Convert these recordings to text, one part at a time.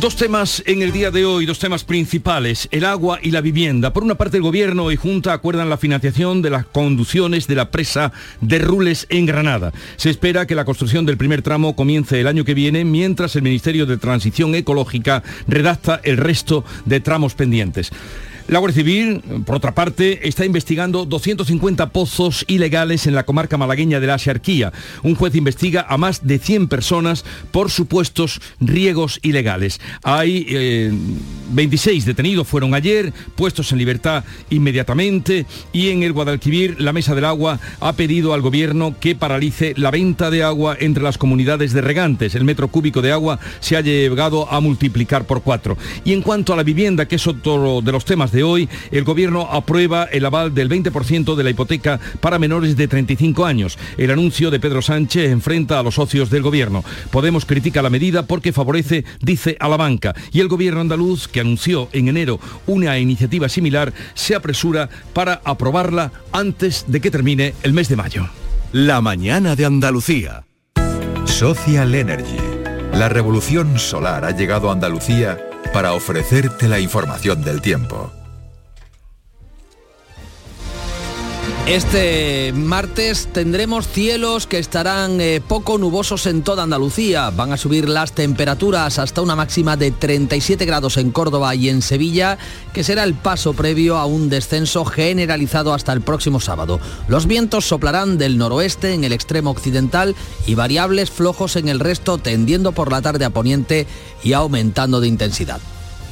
Dos temas en el día de hoy, dos temas principales, el agua y la vivienda. Por una parte, el Gobierno y Junta acuerdan la financiación de las conducciones de la presa de Rules en Granada. Se espera que la construcción del primer tramo comience el año que viene, mientras el Ministerio de Transición Ecológica redacta el resto de tramos pendientes. La Guardia Civil, por otra parte, está investigando 250 pozos ilegales en la comarca malagueña de la Axarquía. Un juez investiga a más de 100 personas por supuestos riegos ilegales. Hay 26 eh, detenidos, fueron ayer, puestos en libertad inmediatamente y en el Guadalquivir la Mesa del Agua ha pedido al gobierno que paralice la venta de agua entre las comunidades de regantes. El metro cúbico de agua se ha llegado a multiplicar por cuatro. Y en cuanto a la vivienda, que es otro de los temas de hoy, el Gobierno aprueba el aval del 20% de la hipoteca para menores de 35 años. El anuncio de Pedro Sánchez enfrenta a los socios del Gobierno. Podemos critica la medida porque favorece, dice, a la banca. Y el Gobierno andaluz, que anunció en enero una iniciativa similar, se apresura para aprobarla antes de que termine el mes de mayo. La mañana de Andalucía. Social Energy. La revolución solar ha llegado a Andalucía para ofrecerte la información del tiempo. Este martes tendremos cielos que estarán eh, poco nubosos en toda Andalucía. Van a subir las temperaturas hasta una máxima de 37 grados en Córdoba y en Sevilla, que será el paso previo a un descenso generalizado hasta el próximo sábado. Los vientos soplarán del noroeste en el extremo occidental y variables flojos en el resto, tendiendo por la tarde a poniente y aumentando de intensidad.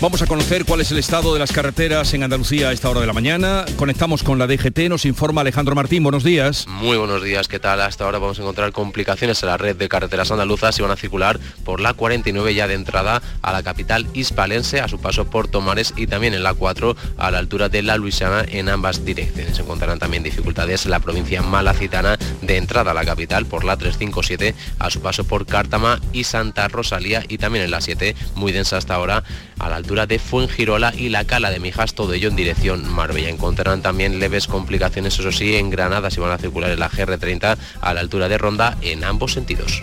Vamos a conocer cuál es el estado de las carreteras en Andalucía a esta hora de la mañana. Conectamos con la DGT, nos informa Alejandro Martín. Buenos días. Muy buenos días, ¿qué tal? Hasta ahora vamos a encontrar complicaciones en la red de carreteras andaluzas y van a circular por la 49 ya de entrada a la capital hispalense, a su paso por Tomares y también en la 4 a la altura de la Luisiana en ambas direcciones. Se encontrarán también dificultades en la provincia malacitana de entrada a la capital por la 357 a su paso por Cártama y Santa Rosalía y también en la 7 muy densa hasta ahora a la altura de Fuengirola y la Cala de Mijas, todo ello en dirección Marbella. Encontrarán también leves complicaciones, eso sí, en Granada si van a circular en la GR30 a la altura de Ronda en ambos sentidos.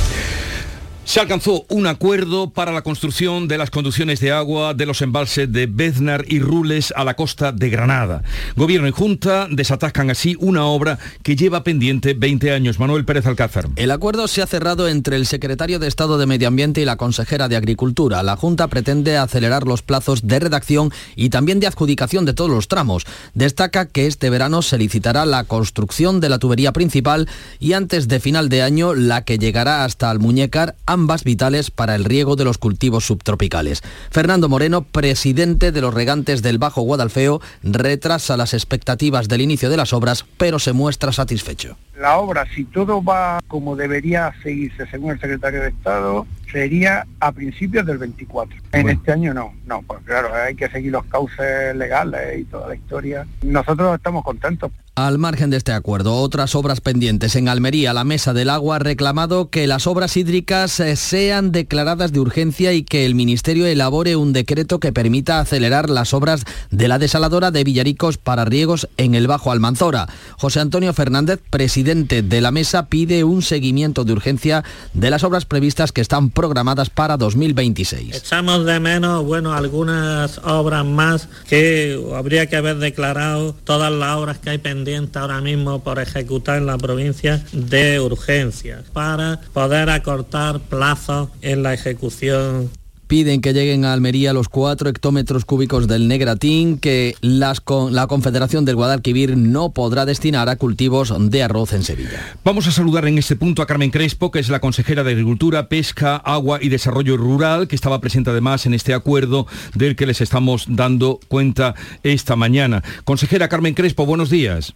Se alcanzó un acuerdo para la construcción de las conducciones de agua de los embalses de Beznar y Rules a la costa de Granada. Gobierno y Junta desatascan así una obra que lleva pendiente 20 años. Manuel Pérez Alcázar. El acuerdo se ha cerrado entre el secretario de Estado de Medio Ambiente y la consejera de Agricultura. La Junta pretende acelerar los plazos de redacción y también de adjudicación de todos los tramos. Destaca que este verano se licitará la construcción de la tubería principal y antes de final de año la que llegará hasta Almuñécar ambas vitales para el riego de los cultivos subtropicales. Fernando Moreno, presidente de los regantes del Bajo Guadalfeo, retrasa las expectativas del inicio de las obras, pero se muestra satisfecho. La obra, si todo va como debería seguirse según el secretario de Estado, sería a principios del 24. En este año no, no, pues claro, hay que seguir los cauces legales y toda la historia. Nosotros estamos contentos. Al margen de este acuerdo, otras obras pendientes. En Almería, la Mesa del Agua ha reclamado que las obras hídricas eh, sean declaradas de urgencia y que el Ministerio elabore un decreto que permita acelerar las obras de la desaladora de Villaricos para riegos en el Bajo Almanzora. José Antonio Fernández, presidente de la Mesa, pide un seguimiento de urgencia de las obras previstas que están programadas para 2026. Echamos de menos, bueno, algunas obras más que habría que haber declarado todas las obras que hay pendientes ahora mismo por ejecutar en la provincia de urgencias para poder acortar plazos en la ejecución piden que lleguen a Almería los cuatro hectómetros cúbicos del Negratín que las la Confederación del Guadalquivir no podrá destinar a cultivos de arroz en Sevilla. Vamos a saludar en este punto a Carmen Crespo, que es la consejera de Agricultura, Pesca, Agua y Desarrollo Rural, que estaba presente además en este acuerdo del que les estamos dando cuenta esta mañana. Consejera Carmen Crespo, buenos días.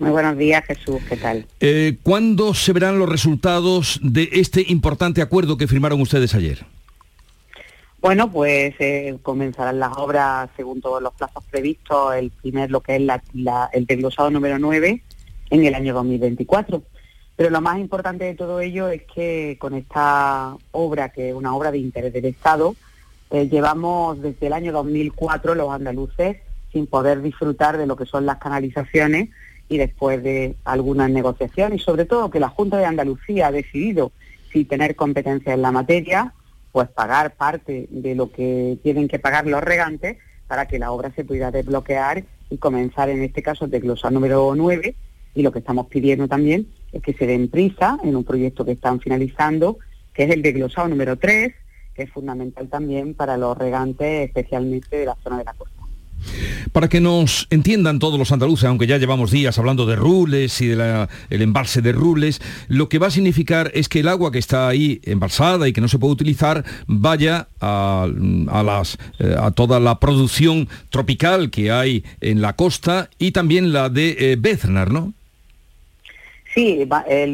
Muy buenos días, Jesús. ¿Qué tal? Eh, ¿Cuándo se verán los resultados de este importante acuerdo que firmaron ustedes ayer? Bueno, pues eh, comenzarán las obras según todos los plazos previstos, el primer, lo que es el desglosado número 9, en el año 2024. Pero lo más importante de todo ello es que con esta obra, que es una obra de interés del Estado, eh, llevamos desde el año 2004 los andaluces sin poder disfrutar de lo que son las canalizaciones y después de algunas negociaciones y sobre todo que la Junta de Andalucía ha decidido, sin tener competencia en la materia, pues pagar parte de lo que tienen que pagar los regantes para que la obra se pueda desbloquear y comenzar en este caso el desglosar número 9 y lo que estamos pidiendo también es que se den prisa en un proyecto que están finalizando, que es el desglosado número 3, que es fundamental también para los regantes, especialmente de la zona de la costa. Para que nos entiendan todos los andaluces, aunque ya llevamos días hablando de Rules y del embalse de Rules, lo que va a significar es que el agua que está ahí embalsada y que no se puede utilizar vaya a, las, eh, a toda la producción tropical que hay en la costa y también la de eh, Beznar, ¿no? Sí,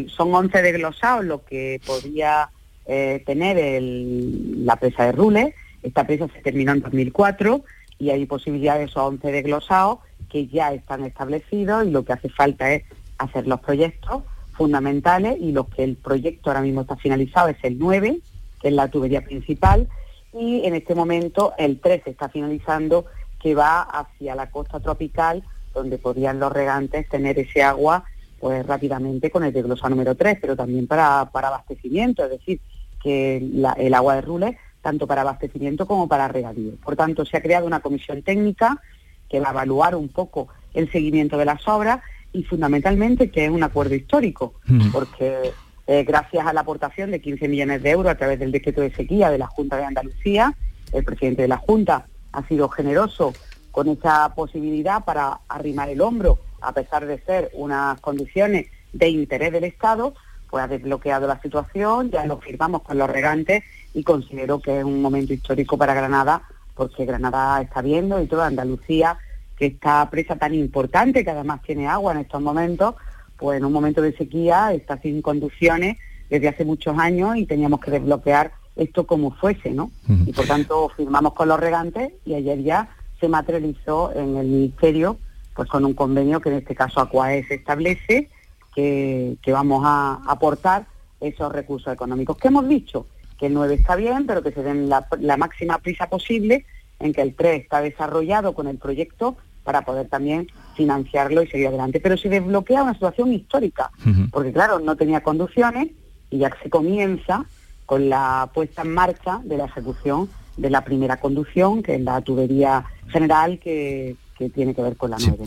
son 11 desglosados lo que podía eh, tener la presa de Rules. Esta presa se terminó en 2004 y hay posibilidades de esos 11 desglosados que ya están establecidos y lo que hace falta es hacer los proyectos fundamentales y lo que el proyecto ahora mismo está finalizado es el 9, que es la tubería principal, y en este momento el 13 está finalizando, que va hacia la costa tropical, donde podrían los regantes tener ese agua pues rápidamente con el desglosado número 3, pero también para, para abastecimiento, es decir, que el agua de Rules tanto para abastecimiento como para regadío. Por tanto, se ha creado una comisión técnica que va a evaluar un poco el seguimiento de las obras y fundamentalmente que es un acuerdo histórico, porque eh, gracias a la aportación de 15 millones de euros a través del decreto de sequía de la Junta de Andalucía, el presidente de la Junta ha sido generoso con esa posibilidad para arrimar el hombro, a pesar de ser unas condiciones de interés del Estado, pues ha desbloqueado la situación, ya lo firmamos con los regantes y considero que es un momento histórico para Granada, porque Granada está viendo y toda Andalucía, que esta presa tan importante, que además tiene agua en estos momentos, pues en un momento de sequía está sin conducciones desde hace muchos años y teníamos que desbloquear esto como fuese, ¿no? Y por tanto firmamos con los regantes y ayer ya se materializó en el Ministerio pues con un convenio que en este caso Acuaes establece que, que vamos a aportar esos recursos económicos. ¿Qué hemos dicho? Que el 9 está bien, pero que se den la, máxima prisa posible en que el 3 está desarrollado con el proyecto para poder también financiarlo y seguir adelante. Pero se desbloquea una situación histórica, porque claro, no tenía conducciones y ya se comienza con la puesta en marcha de la ejecución de la primera conducción, que es la tubería general que, que tiene que ver con la nueva.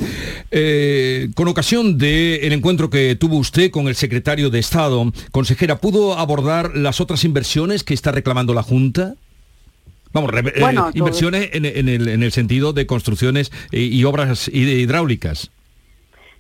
Eh, con ocasión del encuentro que tuvo usted con el secretario de Estado, consejera, ¿pudo abordar las otras inversiones que está reclamando la Junta? Vamos, eh, inversiones en, el, sentido de construcciones y, obras hidráulicas.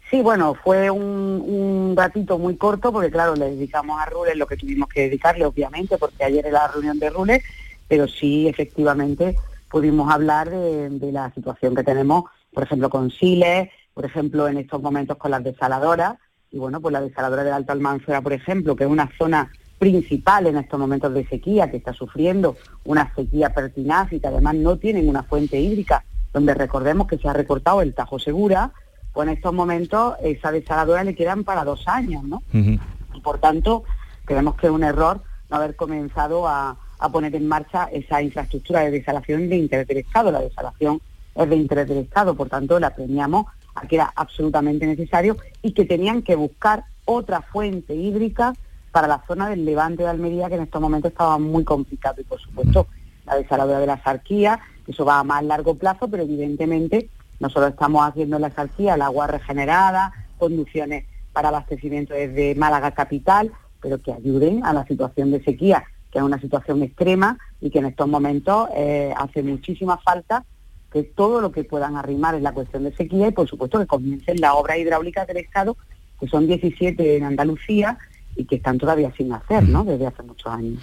Sí, bueno, fue un, un, ratito muy corto porque claro, le dedicamos a Rules lo que tuvimos que dedicarle, obviamente, porque ayer era la reunión de Rules, pero sí, efectivamente, pudimos hablar de, de la situación que tenemos por ejemplo, con Siles, por ejemplo, en estos momentos con las desaladoras, y bueno, pues la desaladora de Alto Almanzora, por ejemplo, que es una zona principal en estos momentos de sequía, que está sufriendo una sequía pertinaz y que además no tienen una fuente hídrica, donde recordemos que se ha recortado el Tajo Segura, pues en estos momentos esa desaladora le quedan para dos años, ¿no? Y por tanto, creemos que es un error no haber comenzado a, a poner en marcha esa infraestructura de desalación de interés del Estado. La desalación es de interés del Estado, por tanto la premiamos a que era absolutamente necesario y que tenían que buscar otra fuente hídrica para la zona del levante de Almería, que en estos momentos estaba muy complicado. Y por supuesto, la desaladora de la Sarquía, eso va a más largo plazo, pero evidentemente nosotros estamos haciendo en la Sarquía el agua regenerada, conducciones para abastecimiento desde Málaga capital, pero que ayuden a la situación de sequía, que es una situación extrema y que en estos momentos eh, hace muchísima falta que todo lo que puedan arrimar en la cuestión de sequía y por supuesto que comiencen las obras hidráulicas del Estado, que son 17 en Andalucía y que están todavía sin hacer, ¿no? Desde hace muchos años.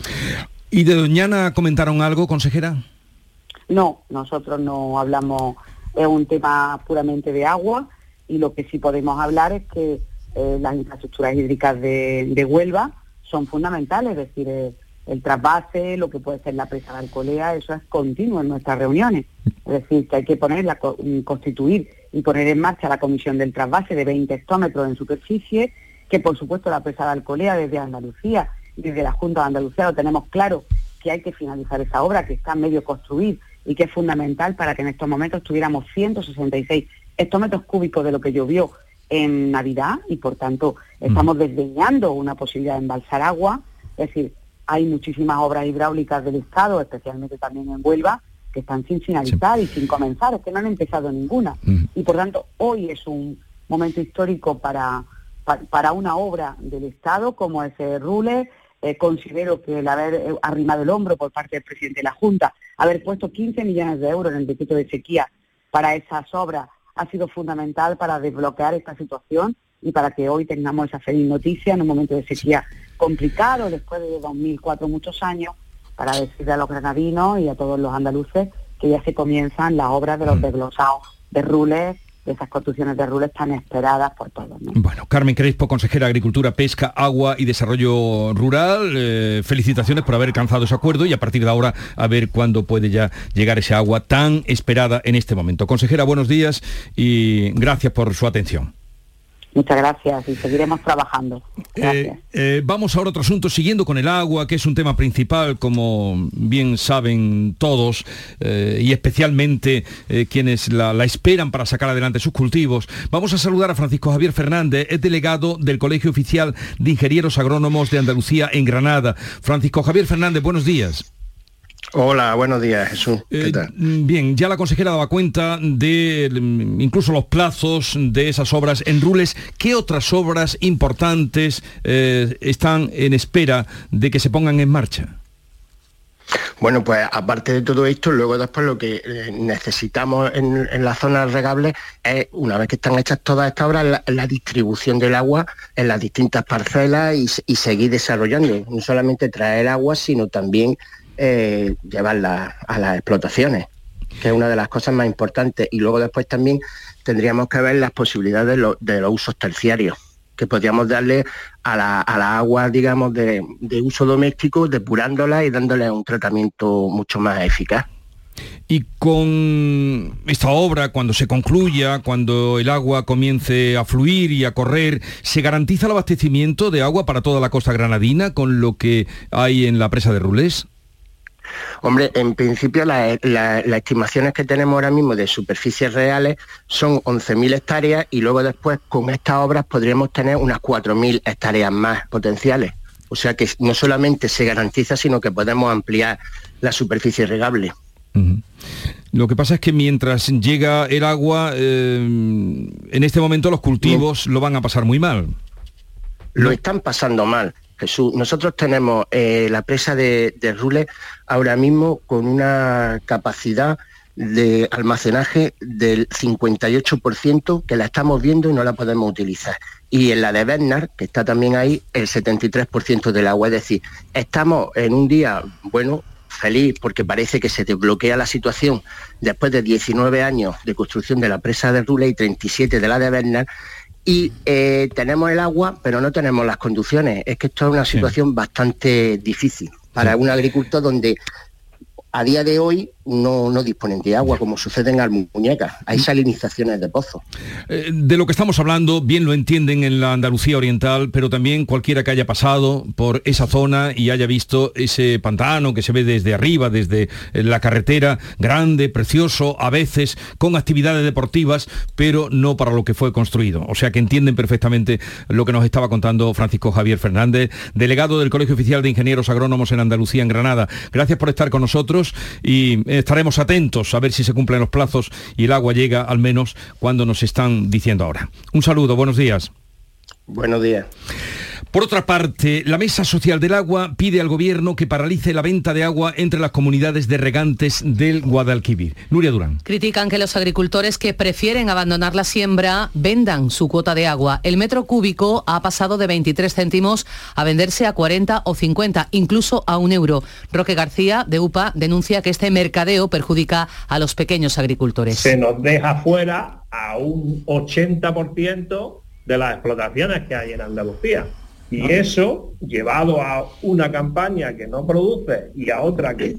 ¿Y de Doñana comentaron algo, consejera? No, nosotros no hablamos, es un tema puramente de agua y lo que sí podemos hablar es que eh, las infraestructuras hídricas de, Huelva son fundamentales, es decir, eh, el trasvase, lo que puede ser la presa de Alcolea, eso es continuo en nuestras reuniones. Es decir, que hay que poner, mm, constituir y poner en marcha la comisión del trasvase de 20 hectómetros en superficie, que por supuesto la presa de Alcolea desde Andalucía desde la Junta de Andalucía lo tenemos claro que hay que finalizar esa obra que está medio construir y que es fundamental para que en estos momentos tuviéramos 166 hectómetros cúbicos de lo que llovió en Navidad y por tanto estamos desdeñando una posibilidad de embalsar agua, es decir, hay muchísimas obras hidráulicas del Estado, especialmente también en Huelva, que están sin finalizar y sin comenzar, es que no han empezado ninguna. Y por tanto, hoy es un momento histórico para, para, una obra del Estado como ese Rule. Eh, considero que el haber eh, arrimado el hombro por parte del presidente de la Junta, haber puesto 15 millones de euros en el decreto de sequía para esas obras, ha sido fundamental para desbloquear esta situación y para que hoy tengamos esa feliz noticia en un momento de sequía complicado, después de 2004 muchos años, para decirle a los granadinos y a todos los andaluces que ya se comienzan las obras de los desglosados de Rules de esas construcciones de rules tan esperadas por todos. Bueno, Carmen Crespo, consejera de Agricultura, Pesca, Agua y Desarrollo Rural, eh, felicitaciones por haber alcanzado ese acuerdo y a partir de ahora a ver cuándo puede ya llegar ese agua tan esperada en este momento. Consejera, buenos días y gracias por su atención. Muchas gracias y seguiremos trabajando. Eh, eh, vamos ahora a otro asunto, siguiendo con el agua, que es un tema principal, como bien saben todos, eh, y especialmente quienes la, la, esperan para sacar adelante sus cultivos. Vamos a saludar a Francisco Javier Fernández, es delegado del Colegio Oficial de Ingenieros Agrónomos de Andalucía en Granada. Francisco Javier Fernández, buenos días. Hola, buenos días, Jesús. ¿Qué eh, tal? bien, ya la consejera daba cuenta de mm, incluso los plazos de esas obras en Rules. ¿Qué otras obras importantes eh, están en espera de que se pongan en marcha? Bueno, pues aparte de todo esto, luego después lo que eh, necesitamos en, las zonas regables es, una vez que están hechas todas estas obras, la, distribución del agua en las distintas parcelas y, y, seguir desarrollando. No solamente traer agua, sino también eh, llevarla a las explotaciones, que es una de las cosas más importantes. Y luego después también tendríamos que ver las posibilidades de, los usos terciarios que podríamos darle a la, agua, digamos, de, uso doméstico, depurándola y dándole un tratamiento mucho más eficaz. Y con esta obra, cuando se concluya, cuando el agua comience a fluir y a correr, ¿se garantiza el abastecimiento de agua para toda la costa granadina con lo que hay en la presa de Rulés? Hombre, en principio las estimaciones que tenemos ahora mismo de superficies reales son 11.000 hectáreas y luego después con estas obras podríamos tener unas 4.000 hectáreas más potenciales. O sea que no solamente se garantiza, sino que podemos ampliar la superficie regable. Lo que pasa es que mientras llega el agua, eh, en este momento los cultivos lo van a pasar muy mal. Lo están pasando mal. Jesús, nosotros tenemos eh, la presa de, Rule ahora mismo con una capacidad de almacenaje del 58% que la estamos viendo y no la podemos utilizar. Y en la de Bernard, que está también ahí, el 73% del agua. Es decir, estamos en un día, bueno, feliz porque parece que se desbloquea la situación después de 19 años de construcción de la presa de Rule y 37 de la de Bernard y eh, tenemos el agua, pero no tenemos las conducciones. Es que esto es una situación bastante difícil para un agricultor donde a día de hoy no, no disponen de agua, como sucede en Almuñeca. Hay salinizaciones de pozos. Eh, de lo que estamos hablando, bien lo entienden en la Andalucía Oriental, pero también cualquiera que haya pasado por esa zona y haya visto ese pantano que se ve desde arriba, desde eh, la carretera, grande, precioso, a veces con actividades deportivas, pero no para lo que fue construido. O sea que entienden perfectamente lo que nos estaba contando Francisco Javier Fernández, delegado del Colegio Oficial de Ingenieros Agrónomos en Andalucía, en Granada. Gracias por estar con nosotros y estaremos atentos a ver si se cumplen los plazos y el agua llega al menos cuando nos están diciendo ahora. Un saludo, buenos días. Buenos días. Por otra parte, la Mesa Social del Agua pide al Gobierno que paralice la venta de agua entre las comunidades de regantes del Guadalquivir. Nuria Durán. Critican que los agricultores que prefieren abandonar la siembra vendan su cuota de agua. El metro cúbico ha pasado de 23 céntimos a venderse a 40 o 50, incluso a un euro. Roque García, de UPA, denuncia que este mercadeo perjudica a los pequeños agricultores. Se nos deja fuera a un 80% de las explotaciones que hay en Andalucía. Y eso, llevado a una campaña que no produce y a otra que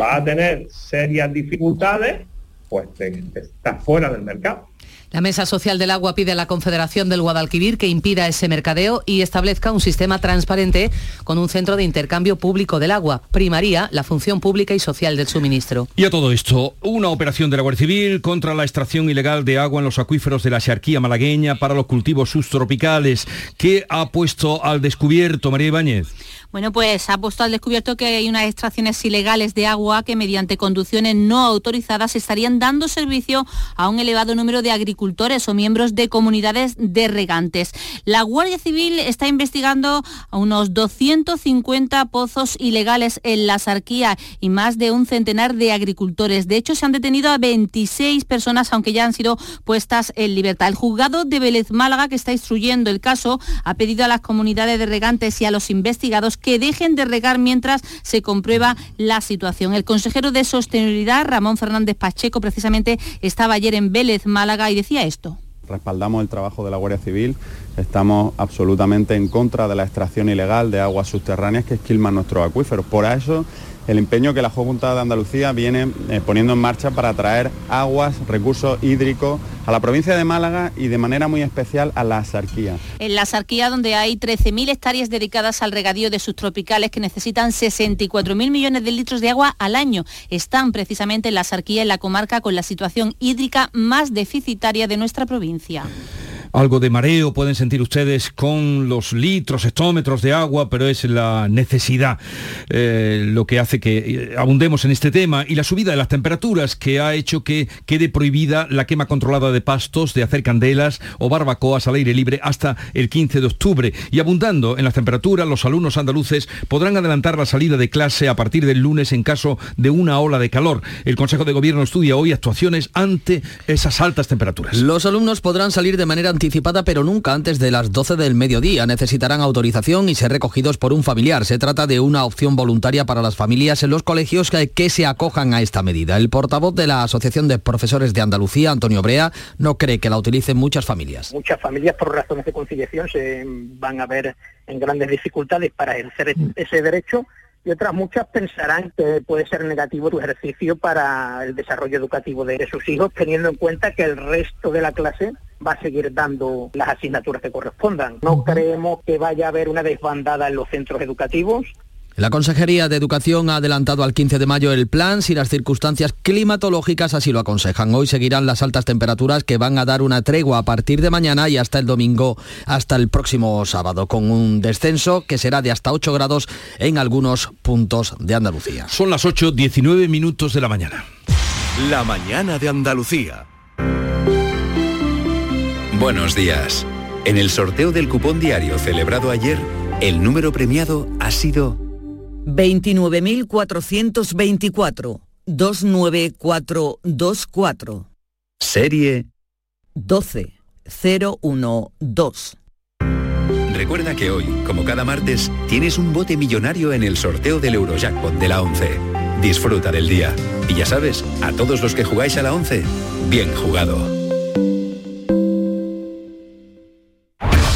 va a tener serias dificultades, pues está fuera del mercado. La Mesa Social del Agua pide a la Confederación del Guadalquivir que impida ese mercadeo y establezca un sistema transparente con un centro de intercambio público del agua. Primaría la función pública y social del suministro. Y a todo esto, una operación de la Guardia Civil contra la extracción ilegal de agua en los acuíferos de la Xarquía malagueña para los cultivos subtropicales. que ha puesto al descubierto María Ibáñez? Bueno, pues ha puesto al descubierto que hay unas extracciones ilegales de agua que mediante conducciones no autorizadas estarían dando servicio a un elevado número de agricultores o miembros de comunidades de regantes. La Guardia Civil está investigando a unos 250 pozos ilegales en la Sarquía y más de un centenar de agricultores. De hecho, se han detenido a 26 personas, aunque ya han sido puestas en libertad. El juzgado de Vélez Málaga, que está instruyendo el caso, ha pedido a las comunidades de regantes y a los investigados que dejen de regar mientras se comprueba la situación. El consejero de Sostenibilidad, Ramón Fernández Pacheco, precisamente estaba ayer en Vélez, Málaga, y decía esto respaldamos el trabajo de la Guardia Civil, estamos absolutamente en contra de la extracción ilegal de aguas subterráneas que esquilman nuestros acuíferos. Por eso el empeño que la Junta de Andalucía viene eh, poniendo en marcha para traer aguas, recursos hídricos a la provincia de Málaga y de manera muy especial a la Sarquía. En la Sarquía, donde hay 13.000 hectáreas dedicadas al regadío de subtropicales que necesitan 64.000 millones de litros de agua al año, están precisamente en la Sarquía, en la comarca con la situación hídrica más deficitaria de nuestra provincia algo de mareo pueden sentir ustedes con los litros, hectómetros de agua, pero es la necesidad eh, lo que hace que eh, abundemos en este tema y la subida de las temperaturas que ha hecho que quede prohibida la quema controlada de pastos, de hacer candelas o barbacoas al aire libre hasta el 15 de octubre. Y abundando en las temperaturas, los alumnos andaluces podrán adelantar la salida de clase a partir del lunes en caso de una ola de calor. El Consejo de Gobierno estudia hoy actuaciones ante esas altas temperaturas. Los alumnos podrán salir de manera anticipada, pero nunca antes de las 12 del mediodía. Necesitarán autorización y ser recogidos por un familiar. Se trata de una opción voluntaria para las familias en los colegios que, que se acojan a esta medida. El portavoz de la Asociación de Profesores de Andalucía, Antonio Brea, no cree que la utilicen muchas familias. Muchas familias por razones de conciliación se van a ver en grandes dificultades para ejercer ese derecho y otras muchas pensarán que puede ser negativo tu ejercicio para el desarrollo educativo de sus hijos, teniendo en cuenta que el resto de la clase va a seguir dando las asignaturas que correspondan. No creemos que vaya a haber una desbandada en los centros educativos. La Consejería de Educación ha adelantado al 15 de mayo el plan si las circunstancias climatológicas así lo aconsejan. Hoy seguirán las altas temperaturas que van a dar una tregua a partir de mañana y hasta el domingo, hasta el próximo sábado, con un descenso que será de hasta 8 grados en algunos puntos de Andalucía. Son las 8, 19 minutos de la mañana. La mañana de Andalucía. Buenos días. En el sorteo del cupón diario celebrado ayer, el número premiado ha sido 29.424 29424. Serie 12012. Recuerda que hoy, como cada martes, tienes un bote millonario en el sorteo del Eurojackpot de la 11. Disfruta del día. Y ya sabes, a todos los que jugáis a la 11, bien jugado.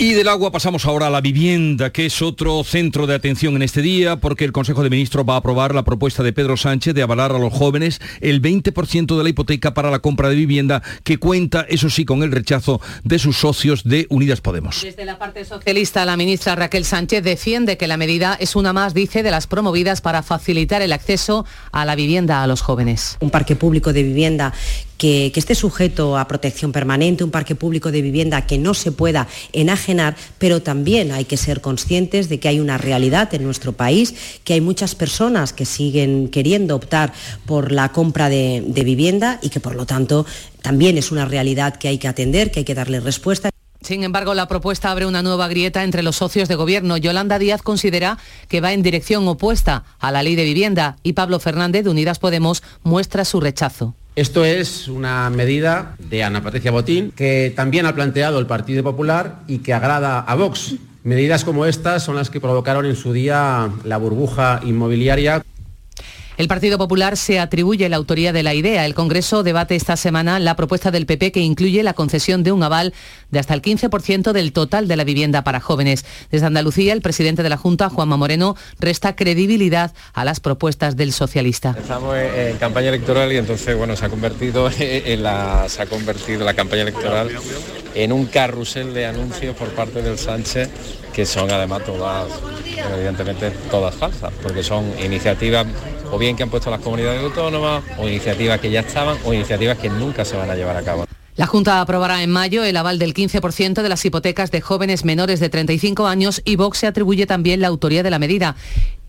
Y del agua pasamos ahora a la vivienda, que es otro centro de atención en este día, porque el Consejo de Ministros va a aprobar la propuesta de Pedro Sánchez de avalar a los jóvenes el 20% de la hipoteca para la compra de vivienda, que cuenta, eso sí, con el rechazo de sus socios de Unidas Podemos. Desde la parte socialista, la ministra Raquel Sánchez defiende que la medida es una más, dice, de las promovidas para facilitar el acceso a la vivienda a los jóvenes. Un parque público de vivienda que, esté sujeto a protección permanente, un parque público de vivienda que no se pueda enajenar, pero también hay que ser conscientes de que hay una realidad en nuestro país, que hay muchas personas que siguen queriendo optar por la compra de, de vivienda y que por lo tanto también es una realidad que hay que atender, que hay que darle respuesta. Sin embargo, la propuesta abre una nueva grieta entre los socios de gobierno. Yolanda Díaz considera que va en dirección opuesta a la ley de vivienda y Pablo Fernández de Unidas Podemos muestra su rechazo. Esto es una medida de Ana Patricia Botín que también ha planteado el Partido Popular y que agrada a Vox. Medidas como estas son las que provocaron en su día la burbuja inmobiliaria. El Partido Popular se atribuye la autoría de la idea. El Congreso debate esta semana la propuesta del PP que incluye la concesión de un aval de hasta el 15% del total de la vivienda para jóvenes. Desde Andalucía, el presidente de la Junta, Juanma Moreno, resta credibilidad a las propuestas del socialista. Estamos en campaña electoral y entonces bueno, se ha convertido en la, se ha convertido la campaña electoral en un carrusel de anuncios por parte del Sánchez que son además todas, evidentemente todas falsas, porque son iniciativas o bien que han puesto las comunidades autónomas, o iniciativas que ya estaban, o iniciativas que nunca se van a llevar a cabo. La Junta aprobará en mayo el aval del 15% de las hipotecas de jóvenes menores de 35 años y Vox se atribuye también la autoría de la medida.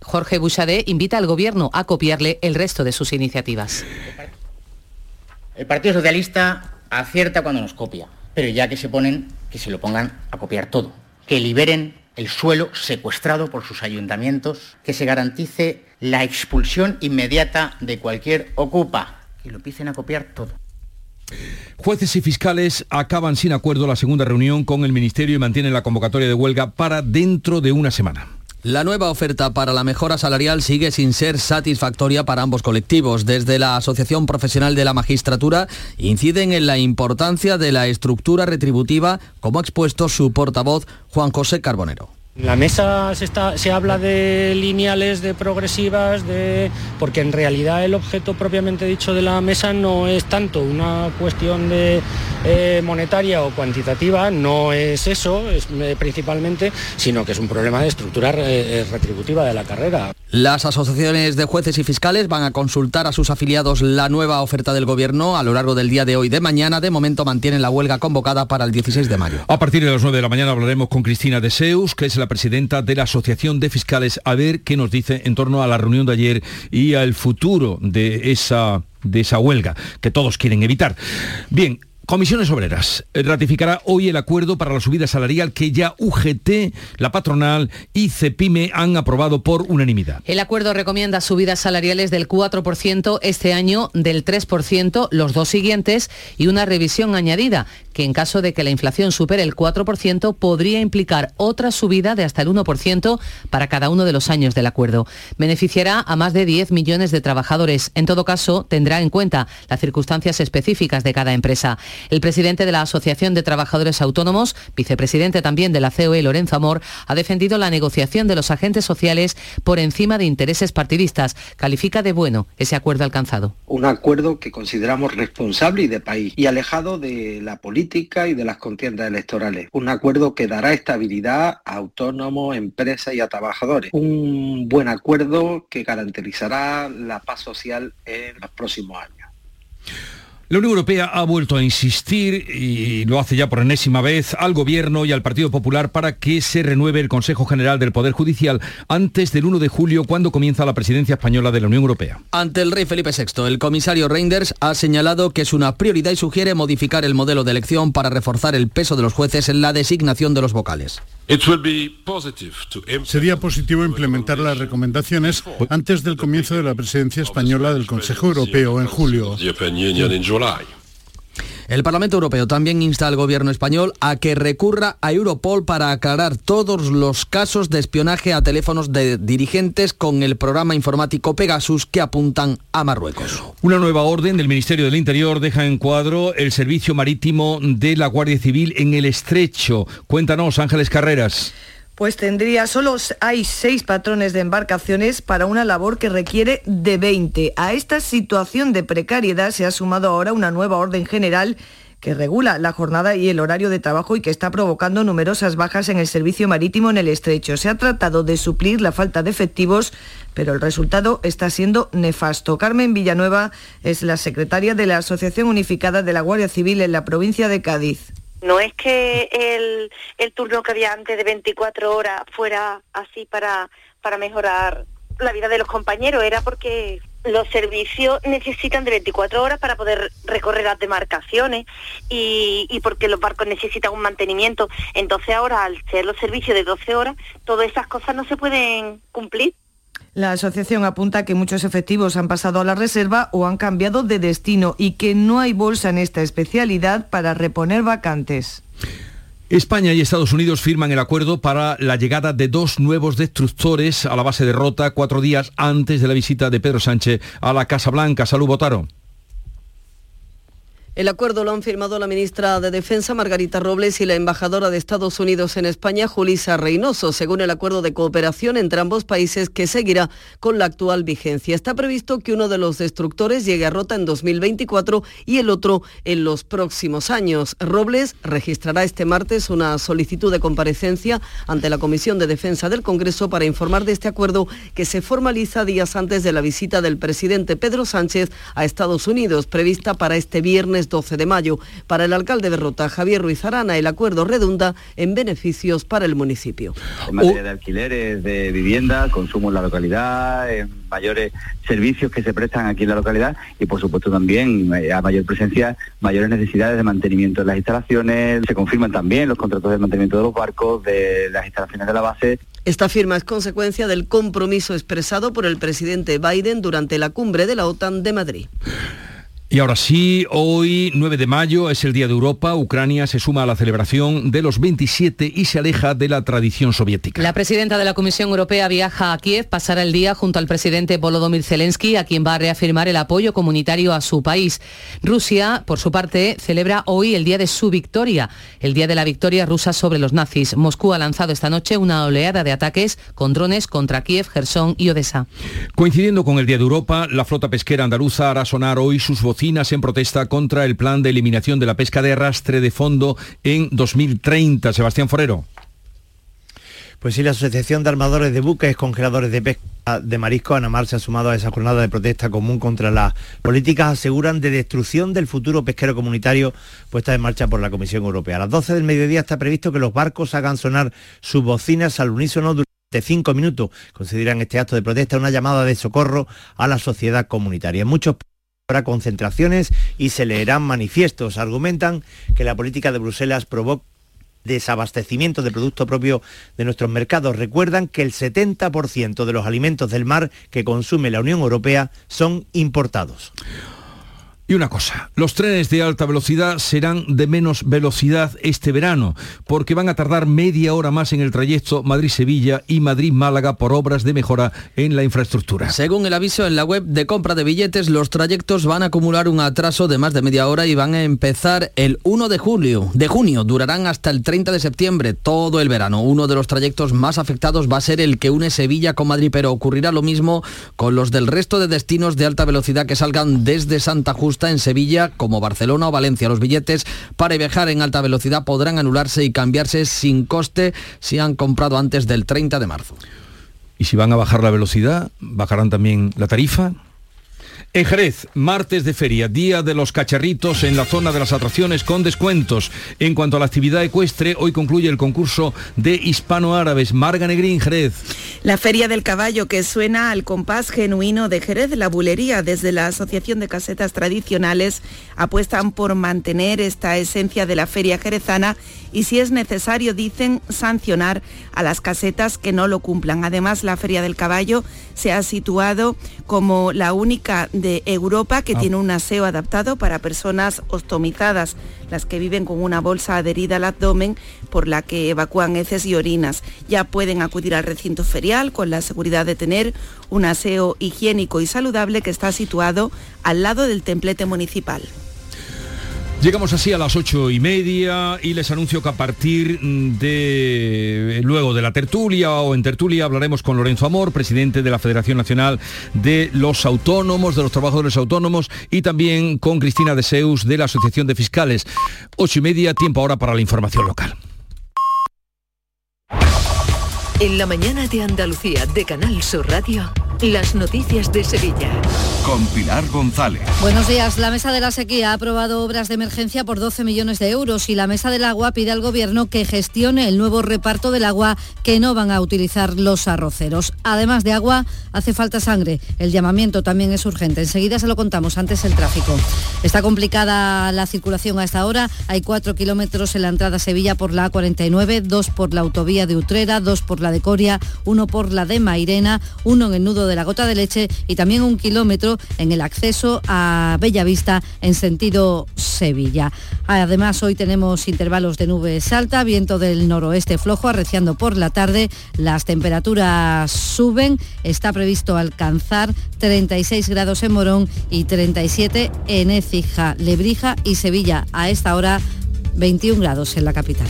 Jorge Bouchardé invita al Gobierno a copiarle el resto de sus iniciativas. El Partido Socialista acierta cuando nos copia, pero ya que se ponen, que se lo pongan a copiar todo. Que liberen el suelo secuestrado por sus ayuntamientos, que se garantice la expulsión inmediata de cualquier ocupa, que lo empiecen a copiar todo. Jueces y fiscales acaban sin acuerdo la segunda reunión con el Ministerio y mantienen la convocatoria de huelga para dentro de una semana. La nueva oferta para la mejora salarial sigue sin ser satisfactoria para ambos colectivos. Desde la Asociación Profesional de la Magistratura inciden en la importancia de la estructura retributiva, como ha expuesto su portavoz Juan José Carbonero. En la mesa se, está, se, habla de lineales, de progresivas, de porque en realidad el objeto propiamente dicho de la mesa no es tanto una cuestión de, eh, monetaria o cuantitativa, no es eso es, eh, principalmente, sino que es un problema de estructura eh, retributiva de la carrera. Las asociaciones de jueces y fiscales van a consultar a sus afiliados la nueva oferta del gobierno a lo largo del día de hoy y de mañana. De momento mantienen la huelga convocada para el 16 de mayo. A partir de las 9 de la mañana hablaremos con Cristina de Seus, que es la presidenta de la Asociación de Fiscales, a ver qué nos dice en torno a la reunión de ayer y al futuro de esa, de esa huelga que todos quieren evitar. Bien, Comisiones Obreras ratificará hoy el acuerdo para la subida salarial que ya UGT, la patronal y CEPIME han aprobado por unanimidad. El acuerdo recomienda subidas salariales del 4% este año, del 3% los dos siguientes y una revisión añadida que en caso de que la inflación supere el 4% podría implicar otra subida de hasta el 1% para cada uno de los años del acuerdo. Beneficiará a más de 10 millones de trabajadores. En todo caso, tendrá en cuenta las circunstancias específicas de cada empresa. El presidente de la Asociación de Trabajadores Autónomos, vicepresidente también de la COE, Lorenzo Amor, ha defendido la negociación de los agentes sociales por encima de intereses partidistas. Califica de bueno ese acuerdo alcanzado. Un acuerdo que consideramos responsable y de país y alejado de la política y de las contiendas electorales. Un acuerdo que dará estabilidad a autónomos, empresas y a trabajadores. Un buen acuerdo que garantizará la paz social en los próximos años. La Unión Europea ha vuelto a insistir, y lo hace ya por enésima vez, al Gobierno y al Partido Popular para que se renueve el Consejo General del Poder Judicial antes del 1 de julio, cuando comienza la presidencia española de la Unión Europea. Ante el rey Felipe VI, el comisario Reinders ha señalado que es una prioridad y sugiere modificar el modelo de elección para reforzar el peso de los jueces en la designación de los vocales. Sería positivo implementar las recomendaciones antes del comienzo de la presidencia española del Consejo Europeo en julio. El Parlamento Europeo también insta al gobierno español a que recurra a Europol para aclarar todos los casos de espionaje a teléfonos de dirigentes con el programa informático Pegasus que apuntan a Marruecos. Una nueva orden del Ministerio del Interior deja en cuadro el servicio marítimo de la Guardia Civil en el Estrecho. Cuéntanos, Ángeles Carreras. Pues tendría, solo hay seis patrones de embarcaciones para una labor que requiere de 20. A esta situación de precariedad se ha sumado ahora una nueva orden general que regula la jornada y el horario de trabajo y que está provocando numerosas bajas en el servicio marítimo en el estrecho. Se ha tratado de suplir la falta de efectivos, pero el resultado está siendo nefasto. Carmen Villanueva es la secretaria de la Asociación Unificada de la Guardia Civil en la provincia de Cádiz. No es que el, el turno que había antes de 24 horas fuera así para, para mejorar la vida de los compañeros, era porque los servicios necesitan de 24 horas para poder recorrer las demarcaciones y, y, porque los barcos necesitan un mantenimiento. Entonces ahora, al ser los servicios de 12 horas, todas esas cosas no se pueden cumplir. La asociación apunta que muchos efectivos han pasado a la reserva o han cambiado de destino y que no hay bolsa en esta especialidad para reponer vacantes. España y Estados Unidos firman el acuerdo para la llegada de dos nuevos destructores a la base de Rota cuatro días antes de la visita de Pedro Sánchez a la Casa Blanca. Salud, Botaro. El acuerdo lo han firmado la ministra de Defensa, Margarita Robles, y la embajadora de Estados Unidos en España, Julisa Reynoso, según el acuerdo de cooperación entre ambos países que seguirá con la actual vigencia. Está previsto que uno de los destructores llegue a Rota en 2024 y el otro en los próximos años. Robles registrará este martes una solicitud de comparecencia ante la Comisión de Defensa del Congreso para informar de este acuerdo que se formaliza días antes de la visita del presidente Pedro Sánchez a Estados Unidos, prevista para este viernes 12 de mayo. Para el alcalde de Rota, Javier Ruiz Arana, el acuerdo redunda en beneficios para el municipio. En materia de alquileres, de vivienda, consumo en la localidad, en mayores servicios que se prestan aquí en la localidad y por supuesto también eh, a mayor presencia, mayores necesidades de mantenimiento de las instalaciones. Se confirman también los contratos de mantenimiento de los barcos, de las instalaciones de la base. Esta firma es consecuencia del compromiso expresado por el presidente Biden durante la cumbre de la OTAN de Madrid. Y ahora sí, hoy 9 de mayo es el Día de Europa. Ucrania se suma a la celebración de los 27 y se aleja de la tradición soviética. La presidenta de la Comisión Europea viaja a Kiev, pasará el día junto al presidente Volodymyr Zelensky, a quien va a reafirmar el apoyo comunitario a su país. Rusia, por su parte, celebra hoy el día de su victoria, el día de la victoria rusa sobre los nazis. Moscú ha lanzado esta noche una oleada de ataques con drones contra Kiev, Gerson y Odessa. Coincidiendo con el Día de Europa, la flota pesquera andaluza hará sonar hoy sus voces en protesta contra el plan de eliminación de la pesca de arrastre de fondo en 2030. Sebastián Forero. Pues sí, la Asociación de Armadores de Buques Congeladores de Pesca de Marisco, Anamar, se ha sumado a esa jornada de protesta común contra las políticas, aseguran, de destrucción del futuro pesquero comunitario puesta en marcha por la Comisión Europea. A las 12 del mediodía está previsto que los barcos hagan sonar sus bocinas al unísono durante cinco minutos. Consideran este acto de protesta una llamada de socorro a la sociedad comunitaria. Muchos Habrá concentraciones y se leerán manifiestos. Argumentan que la política de Bruselas provoca desabastecimiento de producto propio de nuestros mercados. Recuerdan que el 70% de los alimentos del mar que consume la Unión Europea son importados. Y una cosa, los trenes de alta velocidad serán de menos velocidad este verano, porque van a tardar media hora más en el trayecto Madrid-Sevilla y Madrid-Málaga por obras de mejora en la infraestructura. Según el aviso en la web de compra de billetes, los trayectos van a acumular un atraso de más de media hora y van a empezar el 1 de julio. De junio durarán hasta el 30 de septiembre, todo el verano. Uno de los trayectos más afectados va a ser el que une Sevilla con Madrid, pero ocurrirá lo mismo con los del resto de destinos de alta velocidad que salgan desde Santa Justa en Sevilla como Barcelona o Valencia. Los billetes para viajar en alta velocidad podrán anularse y cambiarse sin coste si han comprado antes del 30 de marzo. ¿Y si van a bajar la velocidad, bajarán también la tarifa? En Jerez, martes de feria, día de los cacharritos en la zona de las atracciones con descuentos. En cuanto a la actividad ecuestre, hoy concluye el concurso de hispano-árabes. Marga Negrín, Jerez. La Feria del Caballo que suena al compás genuino de Jerez, la bulería desde la Asociación de Casetas Tradicionales apuestan por mantener esta esencia de la feria jerezana y si es necesario, dicen, sancionar a las casetas que no lo cumplan. Además, la Feria del Caballo se ha situado como la única de Europa que Ah. tiene un aseo adaptado para personas ostomizadas, las que viven con una bolsa adherida al abdomen por la que evacúan heces y orinas. Ya pueden acudir al recinto ferial con la seguridad de tener un aseo higiénico y saludable que está situado al lado del templete municipal. Llegamos así a las ocho y media y les anuncio que a partir de luego de la tertulia o en tertulia hablaremos con Lorenzo Amor, presidente de la Federación Nacional de los Autónomos, de los Trabajadores Autónomos y también con Cristina de Seus de la Asociación de Fiscales. Ocho y media, tiempo ahora para la información local. En la mañana de Andalucía de Canal Sur Radio, las noticias de Sevilla. Con Pilar González. Buenos días. La Mesa de la Sequía ha aprobado obras de emergencia por 12 millones de euros y la Mesa del Agua pide al Gobierno que gestione el nuevo reparto del agua que no van a utilizar los arroceros. Además de agua, hace falta sangre. El llamamiento también es urgente. Enseguida se lo contamos. Antes el tráfico. Está complicada la circulación a esta hora. Hay cuatro kilómetros en la entrada a Sevilla por la A49, dos por la autovía de Utrera, dos por la de Coria, uno por la de Mairena, uno en el nudo de la Gota de Leche y también un kilómetro en el acceso a Bellavista en sentido Sevilla. Además, hoy tenemos intervalos de nubes alta, viento del noroeste flojo, arreciando por la tarde. Las temperaturas suben. Está previsto alcanzar 36 grados en Morón y 37 en Écija, Lebrija y Sevilla. A esta hora, 21 grados en la capital.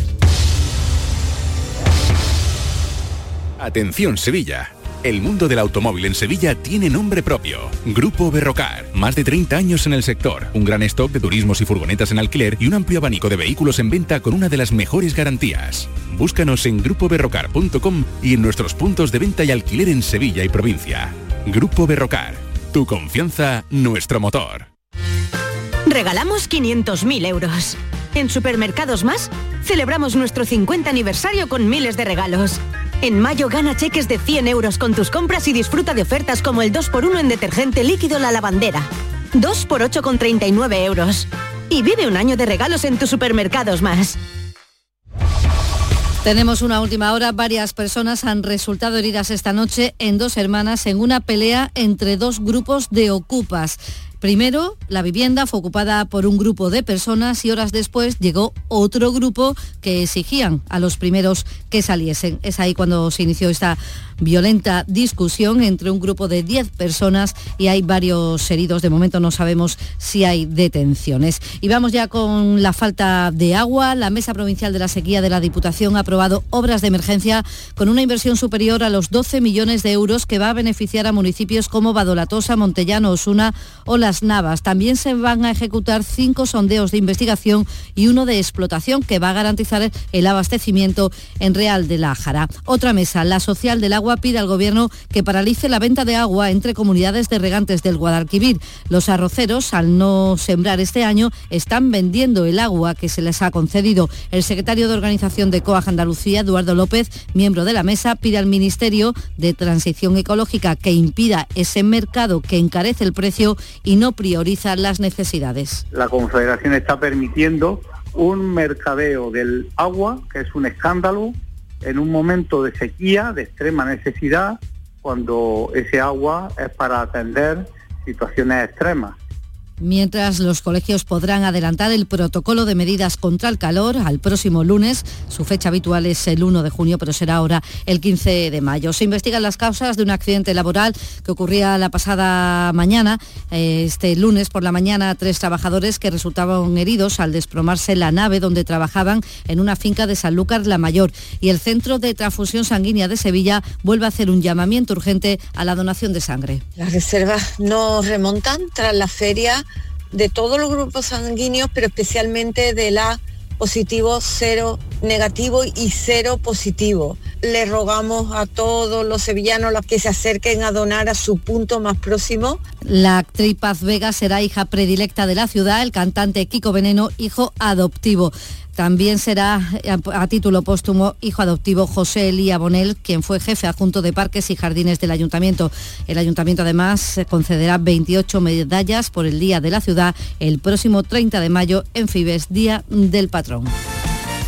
Atención Sevilla. El mundo del automóvil en Sevilla tiene nombre propio. Grupo Berrocar. Más de 30 años en el sector. Un gran stock de turismos y furgonetas en alquiler y un amplio abanico de vehículos en venta con una de las mejores garantías. Búscanos en grupoberrocar.com y en nuestros puntos de venta y alquiler en Sevilla y provincia. Grupo Berrocar. Tu confianza, nuestro motor. Regalamos 500.000 euros. En Supermercados Más celebramos nuestro 50 aniversario con miles de regalos. En mayo gana cheques de 100 euros con tus compras y disfruta de ofertas como el 2x1 en detergente líquido La Lavandera. 2x8 con 39 euros. Y vive un año de regalos en tus Supermercados Más. Tenemos una última hora. Varias personas han resultado heridas esta noche en dos hermanas en una pelea entre dos grupos de ocupas. Primero, la vivienda fue ocupada por un grupo de personas y horas después llegó otro grupo que exigían a los primeros que saliesen. Es ahí cuando se inició esta violenta discusión entre un grupo de 10 personas y hay varios heridos. De momento no sabemos si hay detenciones. Y vamos ya con la falta de agua. La Mesa Provincial de la Sequía de la Diputación ha aprobado obras de emergencia con una inversión superior a los 12 millones de euros que va a beneficiar a municipios como Badolatosa, Montellano, Osuna o Navas. También se van a ejecutar cinco sondeos de investigación y uno de explotación que va a garantizar el abastecimiento en Real de Lájara. Otra mesa, la social del agua, pide al Gobierno que paralice la venta de agua entre comunidades de regantes del Guadalquivir. Los arroceros, al no sembrar este año, están vendiendo el agua que se les ha concedido. El secretario de Organización de COAG Andalucía, Eduardo López, miembro de la mesa, pide al Ministerio de Transición Ecológica que impida ese mercado que encarece el precio y no prioriza las necesidades. La Confederación está permitiendo un mercadeo del agua, que es un escándalo, en un momento de sequía, de extrema necesidad, cuando ese agua es para atender situaciones extremas. Mientras los colegios podrán adelantar el protocolo de medidas contra el calor al próximo lunes, su fecha habitual es el 1 de junio, pero será ahora el 15 de mayo. Se investigan las causas de un accidente laboral que ocurría la pasada mañana. Este lunes por la mañana, tres trabajadores que resultaban heridos al desplomarse la nave donde trabajaban en una finca de Sanlúcar la Mayor. Y el Centro de Transfusión Sanguínea de Sevilla vuelve a hacer un llamamiento urgente a la donación de sangre. Las reservas nos remontan tras la feria de todos los grupos sanguíneos, pero especialmente de la positivo, cero negativo y cero positivo. Le rogamos a todos los sevillanos que se acerquen a donar a su punto más próximo. La actriz Paz Vega será hija predilecta de la ciudad, el cantante Kiko Veneno, hijo adoptivo. También será a, a título póstumo hijo adoptivo José Elía Bonel, quien fue jefe adjunto de Parques y Jardines del Ayuntamiento. El Ayuntamiento además concederá 28 medallas por el Día de la Ciudad el próximo 30 de mayo en Fibes, Día del Patrón.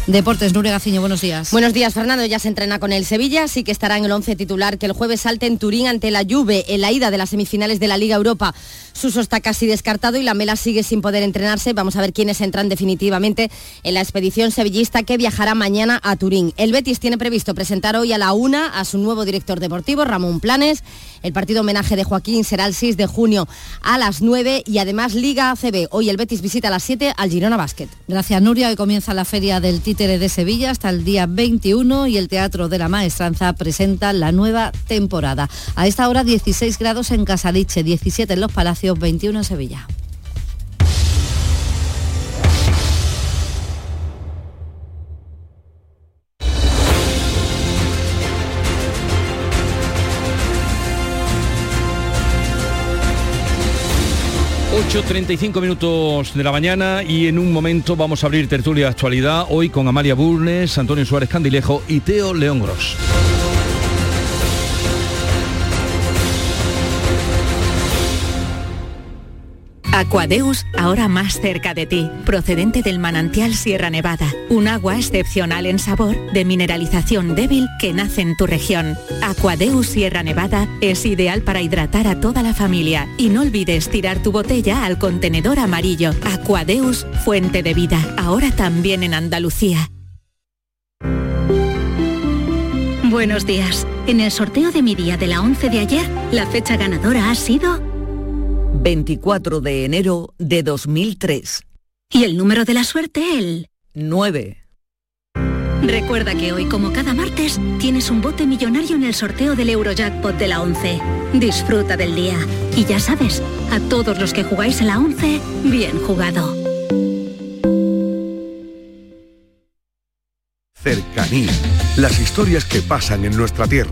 Deportes, Nuria Gaciño, buenos días. Buenos días, Fernando. Ya se entrena con el Sevilla, sí que estará en el 11 titular que el jueves salte en Turín ante la Juve en la ida de las semifinales de la Liga Europa. Suso está casi descartado y la Mela sigue sin poder entrenarse. Vamos a ver quiénes entran definitivamente en la expedición sevillista que viajará mañana a Turín. El Betis tiene previsto presentar hoy a la una a su nuevo director deportivo, Ramón Planes. El partido homenaje de Joaquín será el 6 de junio a las 9 y además Liga ACB. Hoy el Betis visita a las 7 al Girona Basket. Gracias, Nuria. Hoy comienza la Feria del Títere de Sevilla hasta el día 21 y el Teatro de la Maestranza presenta la nueva temporada. A esta hora 16 grados en Casadiche, 17 en Los Palacios, 21 en Sevilla. ...8.35 minutos de la mañana y en un momento vamos a abrir tertulia de actualidad... ...hoy con Amalia Burnes, Antonio Suárez Candilejo y Teo León Gros. Aquadeus, ahora más cerca de ti, procedente del manantial Sierra Nevada, un agua excepcional en sabor, de mineralización débil que nace en tu región. Aquadeus Sierra Nevada es ideal para hidratar a toda la familia y no olvides tirar tu botella al contenedor amarillo. Aquadeus, fuente de vida, ahora también en Andalucía. Buenos días. En el sorteo de mi día de la 11 de ayer, la fecha ganadora ha sido 24 de enero de 2003. ¿Y el número de la suerte, el? 9. Recuerda que hoy, como cada martes, tienes un bote millonario en el sorteo del Eurojackpot de la 11. Disfruta del día. Y ya sabes, a todos los que jugáis a la 11, bien jugado. Cercanía. Las historias que pasan en nuestra tierra.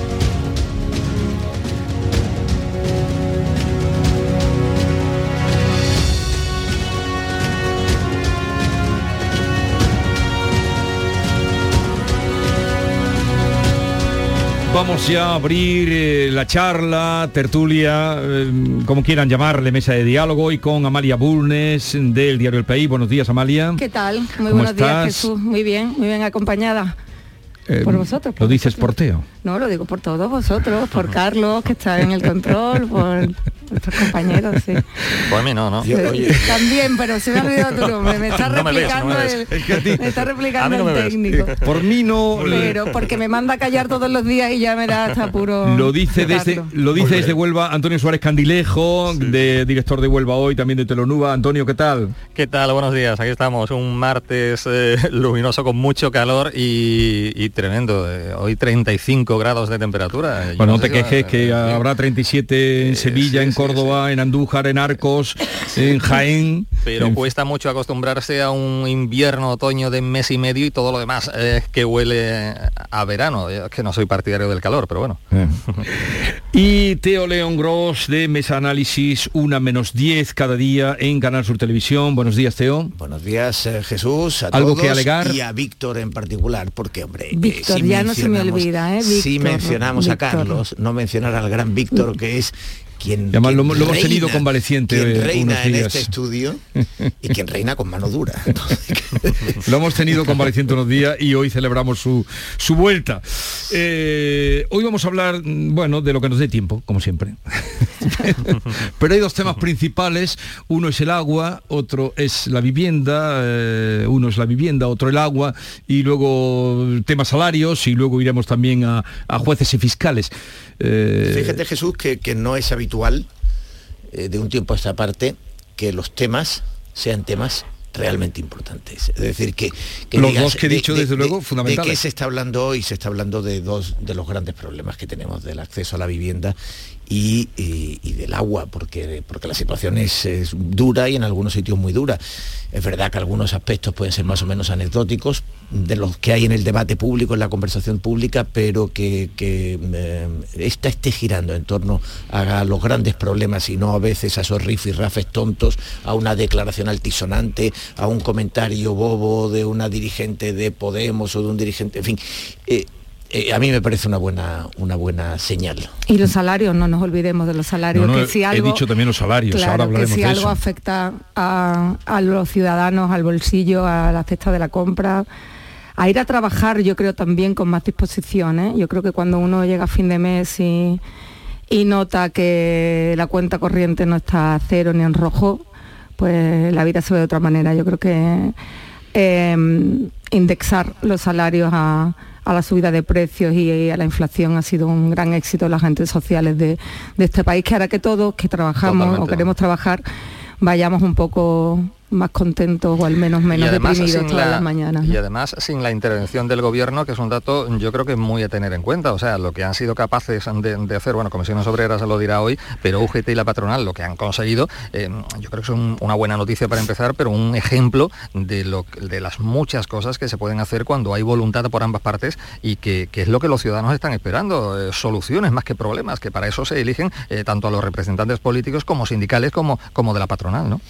Vamos ya a abrir eh, la charla, tertulia, eh, como quieran llamarle, mesa de diálogo y con Amalia Bulnes del diario El País. Buenos días, Amalia. ¿Qué tal? Muy ¿Cómo buenos días? Jesús. Muy bien, muy bien acompañada. Eh, por vosotros. Lo dices por Teo. No, lo digo por todos vosotros, por Carlos, que está en el control, por nuestros compañeros, sí. Por mí no, ¿no? También, pero se me ha olvidado tu nombre. Me está No me ves, no replicando el, me está replicando el técnico. Por mí no. Pero porque me manda a callar todos los días y ya me da hasta puro. Lo dice desde lo dice desde Huelva Antonio Suárez Candilejo, de director de Huelva hoy, también de Telonuba. Antonio, ¿qué tal? ¿Qué tal? Buenos días. Aquí estamos. Un martes eh, luminoso con mucho calor y, y tremendo. Eh, hoy 35 grados de temperatura. Yo Bueno, no sé te si va- quejes que habrá 37 en Sevilla, en Córdoba, en Andújar, en Arcos, en Jaén. Pero En- cuesta mucho acostumbrarse a un invierno, otoño de mes y medio y todo lo demás es que huele a verano. Yo es que no soy partidario del calor, pero bueno. Eh. Y Teo León Gross de Mesa Análisis, una menos 10 cada día en Canal Sur Televisión. Buenos días, Teo. Buenos días, eh, Jesús, a ¿Algo todos que alegar? y a Víctor en particular, porque hombre, eh, Víctor, si ya no se me mencionamos- olvida, ¿eh? Si Víctor, mencionamos Víctor. a Carlos, no mencionar al gran Víctor, que es quien, además lo, hemos tenido convaleciente quien eh, reina unos en este estudio y quien reina con mano dura. Lo hemos tenido convaleciente unos días y hoy celebramos su, su vuelta. Eh, hoy vamos a hablar, mm, bueno, de lo que nos dé tiempo, como siempre. Pero hay dos temas principales. Uno es el agua, otro es la vivienda, eh, uno es la vivienda, otro el agua, y luego temas salarios, y luego iremos también a, a jueces y fiscales. Eh, Fíjate Jesús que, que no es habitual eh, de un tiempo a esta parte que los temas sean temas realmente importantes. Es decir, que... que Los digas dos que he de- dicho, de- desde de- luego, ¿De fundamentales. qué se está hablando hoy? Se está hablando de dos de los grandes problemas que tenemos, del acceso a la vivienda y, y- del agua, porque, porque la situación es, dura y en algunos sitios muy dura. Es verdad que algunos aspectos pueden ser más o menos anecdóticos, de los que hay en el debate público, en la conversación pública, pero que, que, eh, esta esté girando en torno a los grandes problemas y no a veces a esos rifirrafes tontos, a una declaración altisonante, a un comentario bobo de una dirigente de Podemos o de un dirigente, en fin. eh, eh, a mí me parece una buena, una buena señal. Y los salarios, no nos olvidemos de los salarios, No, no, que si he algo, dicho también los salarios, claro, ahora hablaremos que si de algo eso. afecta a, a los ciudadanos, al bolsillo, a la cesta de la compra, a ir a trabajar, yo creo también con más disposición. ¿eh? Yo creo que cuando uno llega a fin de mes y, y nota que la cuenta corriente no está a cero ni en rojo, pues la vida se ve de otra manera. Yo creo que eh, indexar los salarios a, a la subida de precios y a la inflación ha sido un gran éxito de las agentes sociales de, de este país, que hará que todos que trabajamos Totalmente. o queremos trabajar vayamos un poco más contentos o al menos menos además, deprimidos sin todas la, las mañanas. y además sin la intervención del gobierno, que es un dato yo creo que muy a tener en cuenta. O sea, lo que han sido capaces de, de hacer, bueno, Comisiones Obreras se lo dirá hoy, pero UGT y la patronal lo que han conseguido, eh, yo creo que es un- una buena noticia para empezar, pero un ejemplo de, lo, de las muchas cosas que se pueden hacer cuando hay voluntad por ambas partes y que, que es lo que los ciudadanos están esperando, eh, soluciones más que problemas, que para eso se eligen eh, tanto a los representantes políticos como sindicales como, como de la patronal, ¿no?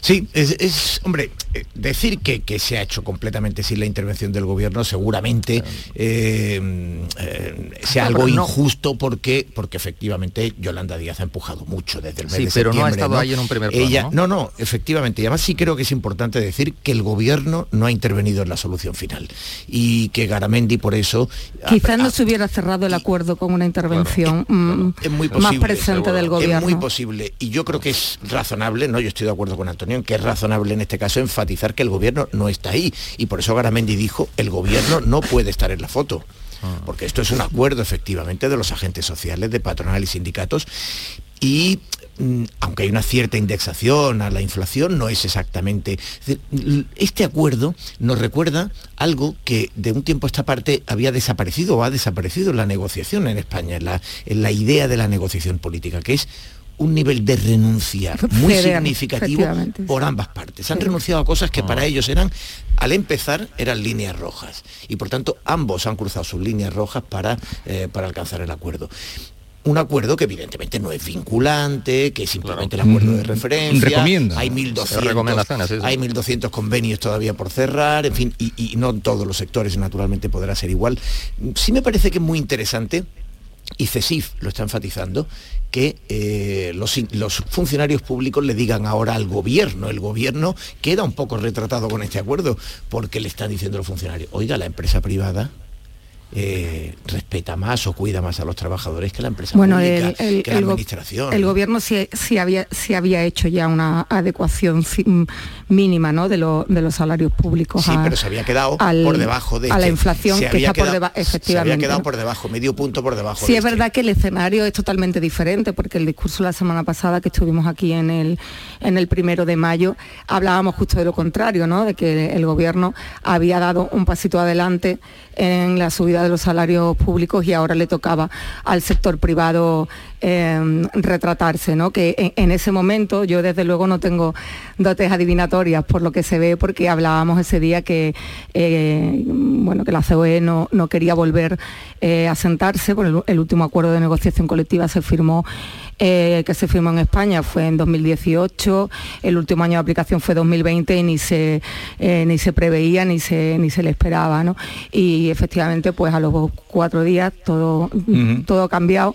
Sí, es, es, hombre, eh, decir que, que se ha hecho completamente sin la intervención del gobierno seguramente eh, eh, sea No, algo no. injusto porque, porque efectivamente Yolanda Díaz ha empujado mucho desde el mes Sí, de pero no ha septiembre, estado ahí en un primer plano, Ella, ¿no? no, no, efectivamente. Y además sí creo que es importante decir que el gobierno no ha intervenido en la solución final y que Garamendi por eso Quizás no se hubiera cerrado el acuerdo con una intervención mm, es muy más posible, presente del Es gobierno. muy posible. Y yo creo que es razonable, ¿no? Yo estoy de acuerdo con Antonio en que es razonable en este caso enfatizar que el gobierno no está ahí. Y por eso Garamendi dijo, el gobierno no puede estar en la foto. Porque esto es un acuerdo efectivamente de los agentes sociales, de patronal y sindicatos. Y mm, aunque hay una cierta indexación a la inflación, no es exactamente... este acuerdo nos recuerda algo que de un tiempo a esta parte había desaparecido o ha desaparecido en la negociación en España, en la, en la idea de la negociación política, que es un nivel de renuncia muy significativo por ambas partes. Han Sí. renunciado a cosas que para ellos eran, al empezar, eran líneas rojas. Y por tanto, ambos han cruzado sus líneas rojas para, eh, para alcanzar el acuerdo. Un acuerdo que evidentemente no es vinculante, que es simplemente el acuerdo de Mm, referencia. recomienda. Hay Sí, 1.200, recomendaciones, sí, sí. hay 1.200 convenios todavía por cerrar, en fin, y, y no en todos los sectores naturalmente podrá ser igual. Sí me parece que es muy interesante y CESIF lo está enfatizando, que eh, los, los funcionarios públicos le digan ahora al gobierno, el gobierno queda un poco retratado con este acuerdo, porque le están diciendo los funcionarios, oiga, la empresa privada eh, respeta más o cuida más a los trabajadores que la empresa Bueno, pública, el, el- que la el administración. el gobierno sí, sí había, sí había hecho ya una adecuación mínima ¿no? de, lo- de los salarios públicos Sí, a, pero se había quedado al- por debajo de a la este. inflación Se que está por debajo, Se efectivamente. había quedado ¿no? por debajo, medio punto por debajo. Sí, de es este. verdad que el escenario es totalmente diferente, porque el discurso la semana pasada que estuvimos aquí en el, en el primero de mayo, hablábamos justo de lo contrario, ¿no? de que el gobierno había dado un pasito adelante en la subida de los salarios públicos y ahora le tocaba al sector privado eh, retratarse, ¿no? que en, en ese momento yo desde luego no tengo dotes adivinatorias por lo que se ve, porque hablábamos ese día que, eh, bueno, que la COE no, no quería volver eh, a sentarse, por el, el último acuerdo de negociación colectiva se firmó eh, que se firmó en España fue en 2018, el último año de aplicación fue 2020 y ni se, ni se preveía ni se, ni se le esperaba. ¿no? Y efectivamente, pues a los cuatro días todo, todo ha cambiado.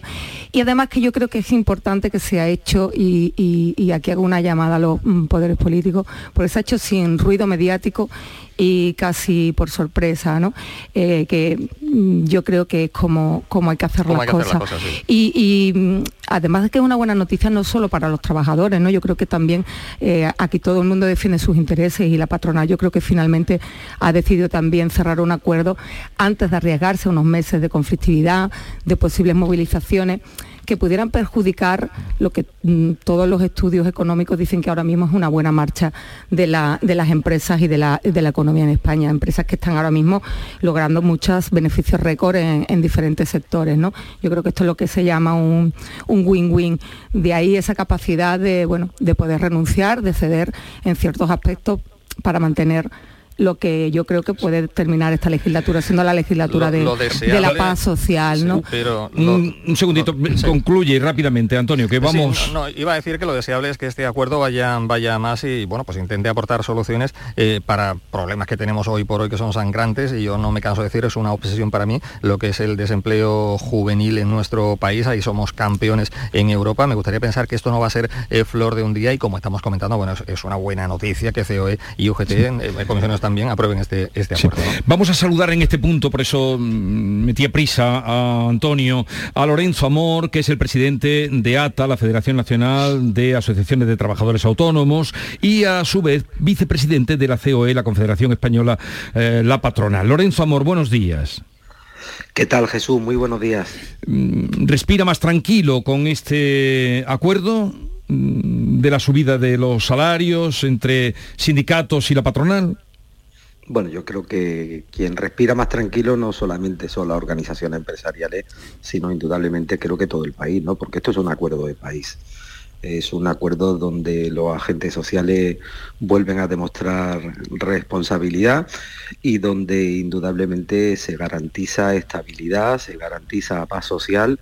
Y además que yo creo que es importante que se ha hecho, y, y- y aquí hago una llamada a los mm, poderes políticos, porque se ha hecho sin ruido mediático y casi por sorpresa, ¿no? Eh, que mm, yo creo que es como, como hay que hacer las hay que hacer cosas. las cosas, sí. Y, y, mm, además de que es una buena noticia no solo para los trabajadores, ¿no? Yo creo que también eh, aquí todo el mundo defiende sus intereses y la patronal yo creo que finalmente ha decidido también cerrar un acuerdo antes de arriesgarse a unos meses de conflictividad, de posibles movilizaciones que pudieran perjudicar lo que mm, todos los estudios económicos dicen que ahora mismo es una buena marcha de, la, de las empresas y de la, de la, economía en España. Empresas que están ahora mismo logrando muchos beneficios récord en, en, diferentes sectores. ¿no? Yo creo que esto es lo que se llama un win-win. De ahí esa capacidad de, bueno, de poder renunciar, de ceder en ciertos aspectos para mantener lo que yo creo que puede terminar esta legislatura, siendo la legislatura de, la paz social. ¿no? pero un, segundito, concluye rápidamente, Antonio, que vamos... no, iba a decir que lo deseable es que este acuerdo vaya, vaya más y bueno, pues intente aportar soluciones eh, para problemas que tenemos hoy por hoy que son sangrantes y yo no me canso de decir, es una obsesión para mí lo que es el desempleo juvenil en nuestro país, ahí somos campeones en Europa. Me gustaría pensar que esto no va a ser eh, flor de un día y como estamos comentando, bueno, es, una buena noticia que COE y UGT en eh, comisiones también aprueben este, este acuerdo. Vamos a saludar en este punto, por eso mm, metía prisa a Antonio, a Lorenzo Amor, que es el presidente de ATA, la Federación Nacional de Asociaciones de Trabajadores Autónomos, y a su vez vicepresidente de la COE, la Confederación Española, eh, la patronal. Lorenzo Amor, buenos días. ¿Qué tal Jesús? Muy buenos días. Mm, ¿Respira más tranquilo con este acuerdo mm, de la subida de los salarios entre sindicatos y la patronal? Bueno, yo creo que quien respira más tranquilo no solamente son las organizaciones empresariales, sino indudablemente creo que todo el país, ¿no? Porque esto es un acuerdo de país. Es un acuerdo donde los agentes sociales vuelven a demostrar responsabilidad y donde indudablemente se garantiza estabilidad, se garantiza paz social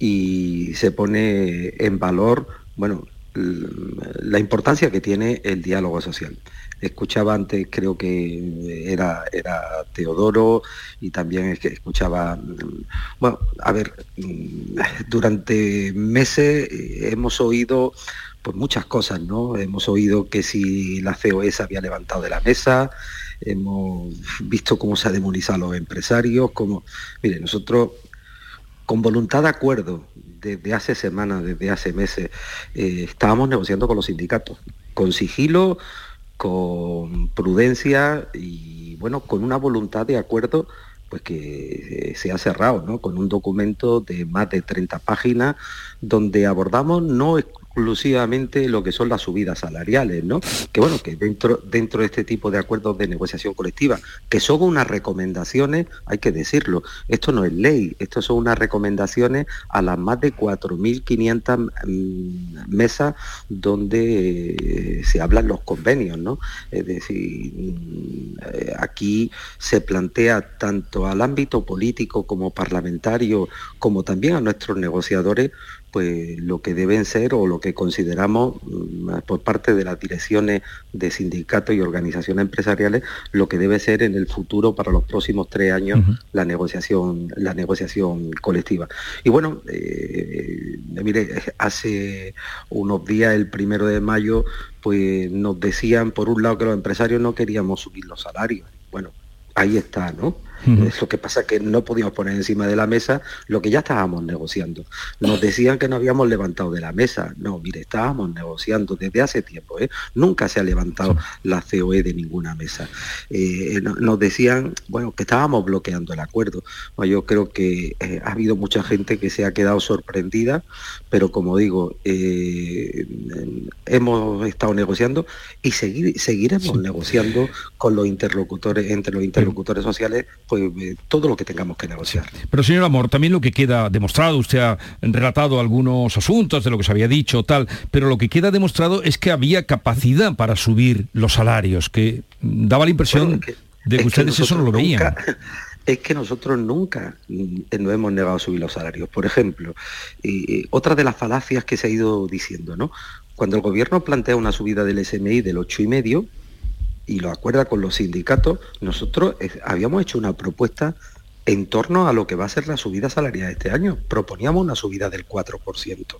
y se pone en valor, bueno, la importancia que tiene el diálogo social escuchaba antes, creo que era, era Teodoro y también es que escuchaba, bueno, a ver, durante meses hemos oído pues muchas cosas, ¿no? Hemos oído que si la COE había levantado de la mesa, hemos visto cómo se ha demonizado a los empresarios, como, mire, nosotros con voluntad de acuerdo, desde hace semanas, desde hace meses, eh, estábamos negociando con los sindicatos, con sigilo, con prudencia y bueno, con una voluntad de acuerdo pues que se ha cerrado, ¿no? Con un documento de más de 30 páginas donde abordamos no exclusivamente lo que son las subidas salariales, ¿no? Que bueno, que dentro, dentro de este tipo de acuerdos de negociación colectiva, que son unas recomendaciones, hay que decirlo, esto no es ley, esto son unas recomendaciones a las más de 4.500 mm, mesas donde eh, se hablan los convenios, ¿no? Es decir, mm, aquí se plantea tanto al ámbito político como parlamentario, como también a nuestros negociadores, pues lo que deben ser o lo que consideramos mm, por parte de las direcciones de sindicatos y organizaciones empresariales lo que debe ser en el futuro para los próximos tres años la negociación la negociación colectiva. Y bueno eh, eh, mire hace unos días el primero de mayo pues nos decían por un lado que los empresarios no queríamos subir los salarios. Bueno ahí está no lo que pasa es que no podíamos poner encima de la mesa lo que ya estábamos negociando. Nos decían que no habíamos levantado de la mesa. No, mire, estábamos negociando desde hace tiempo. ¿eh? Nunca se ha levantado la COE de ninguna mesa. Eh, nos decían, bueno, que estábamos bloqueando el acuerdo. yo creo que eh, ha habido mucha gente que se ha quedado sorprendida, pero como digo, hemos estado negociando y seguir, seguiremos negociando con los interlocutores, entre los interlocutores sociales, pues, eh, todo lo que tengamos que negociar. Pero señor Amor, también lo que queda demostrado, usted ha relatado algunos asuntos de lo que se había dicho, tal, pero lo que queda demostrado es que había capacidad para subir los salarios, que daba la impresión de que, ustedes eso no lo veían. es que nosotros nunca mm, nos hemos negado a subir los salarios. Por ejemplo, otra de las falacias que se ha ido diciendo, ¿no? Cuando el gobierno plantea una subida del SMI del 8,5, y lo acuerda con los sindicatos, nosotros eh, habíamos hecho una propuesta en torno a lo que va a ser la subida salarial este año. Proponíamos una subida del 4%.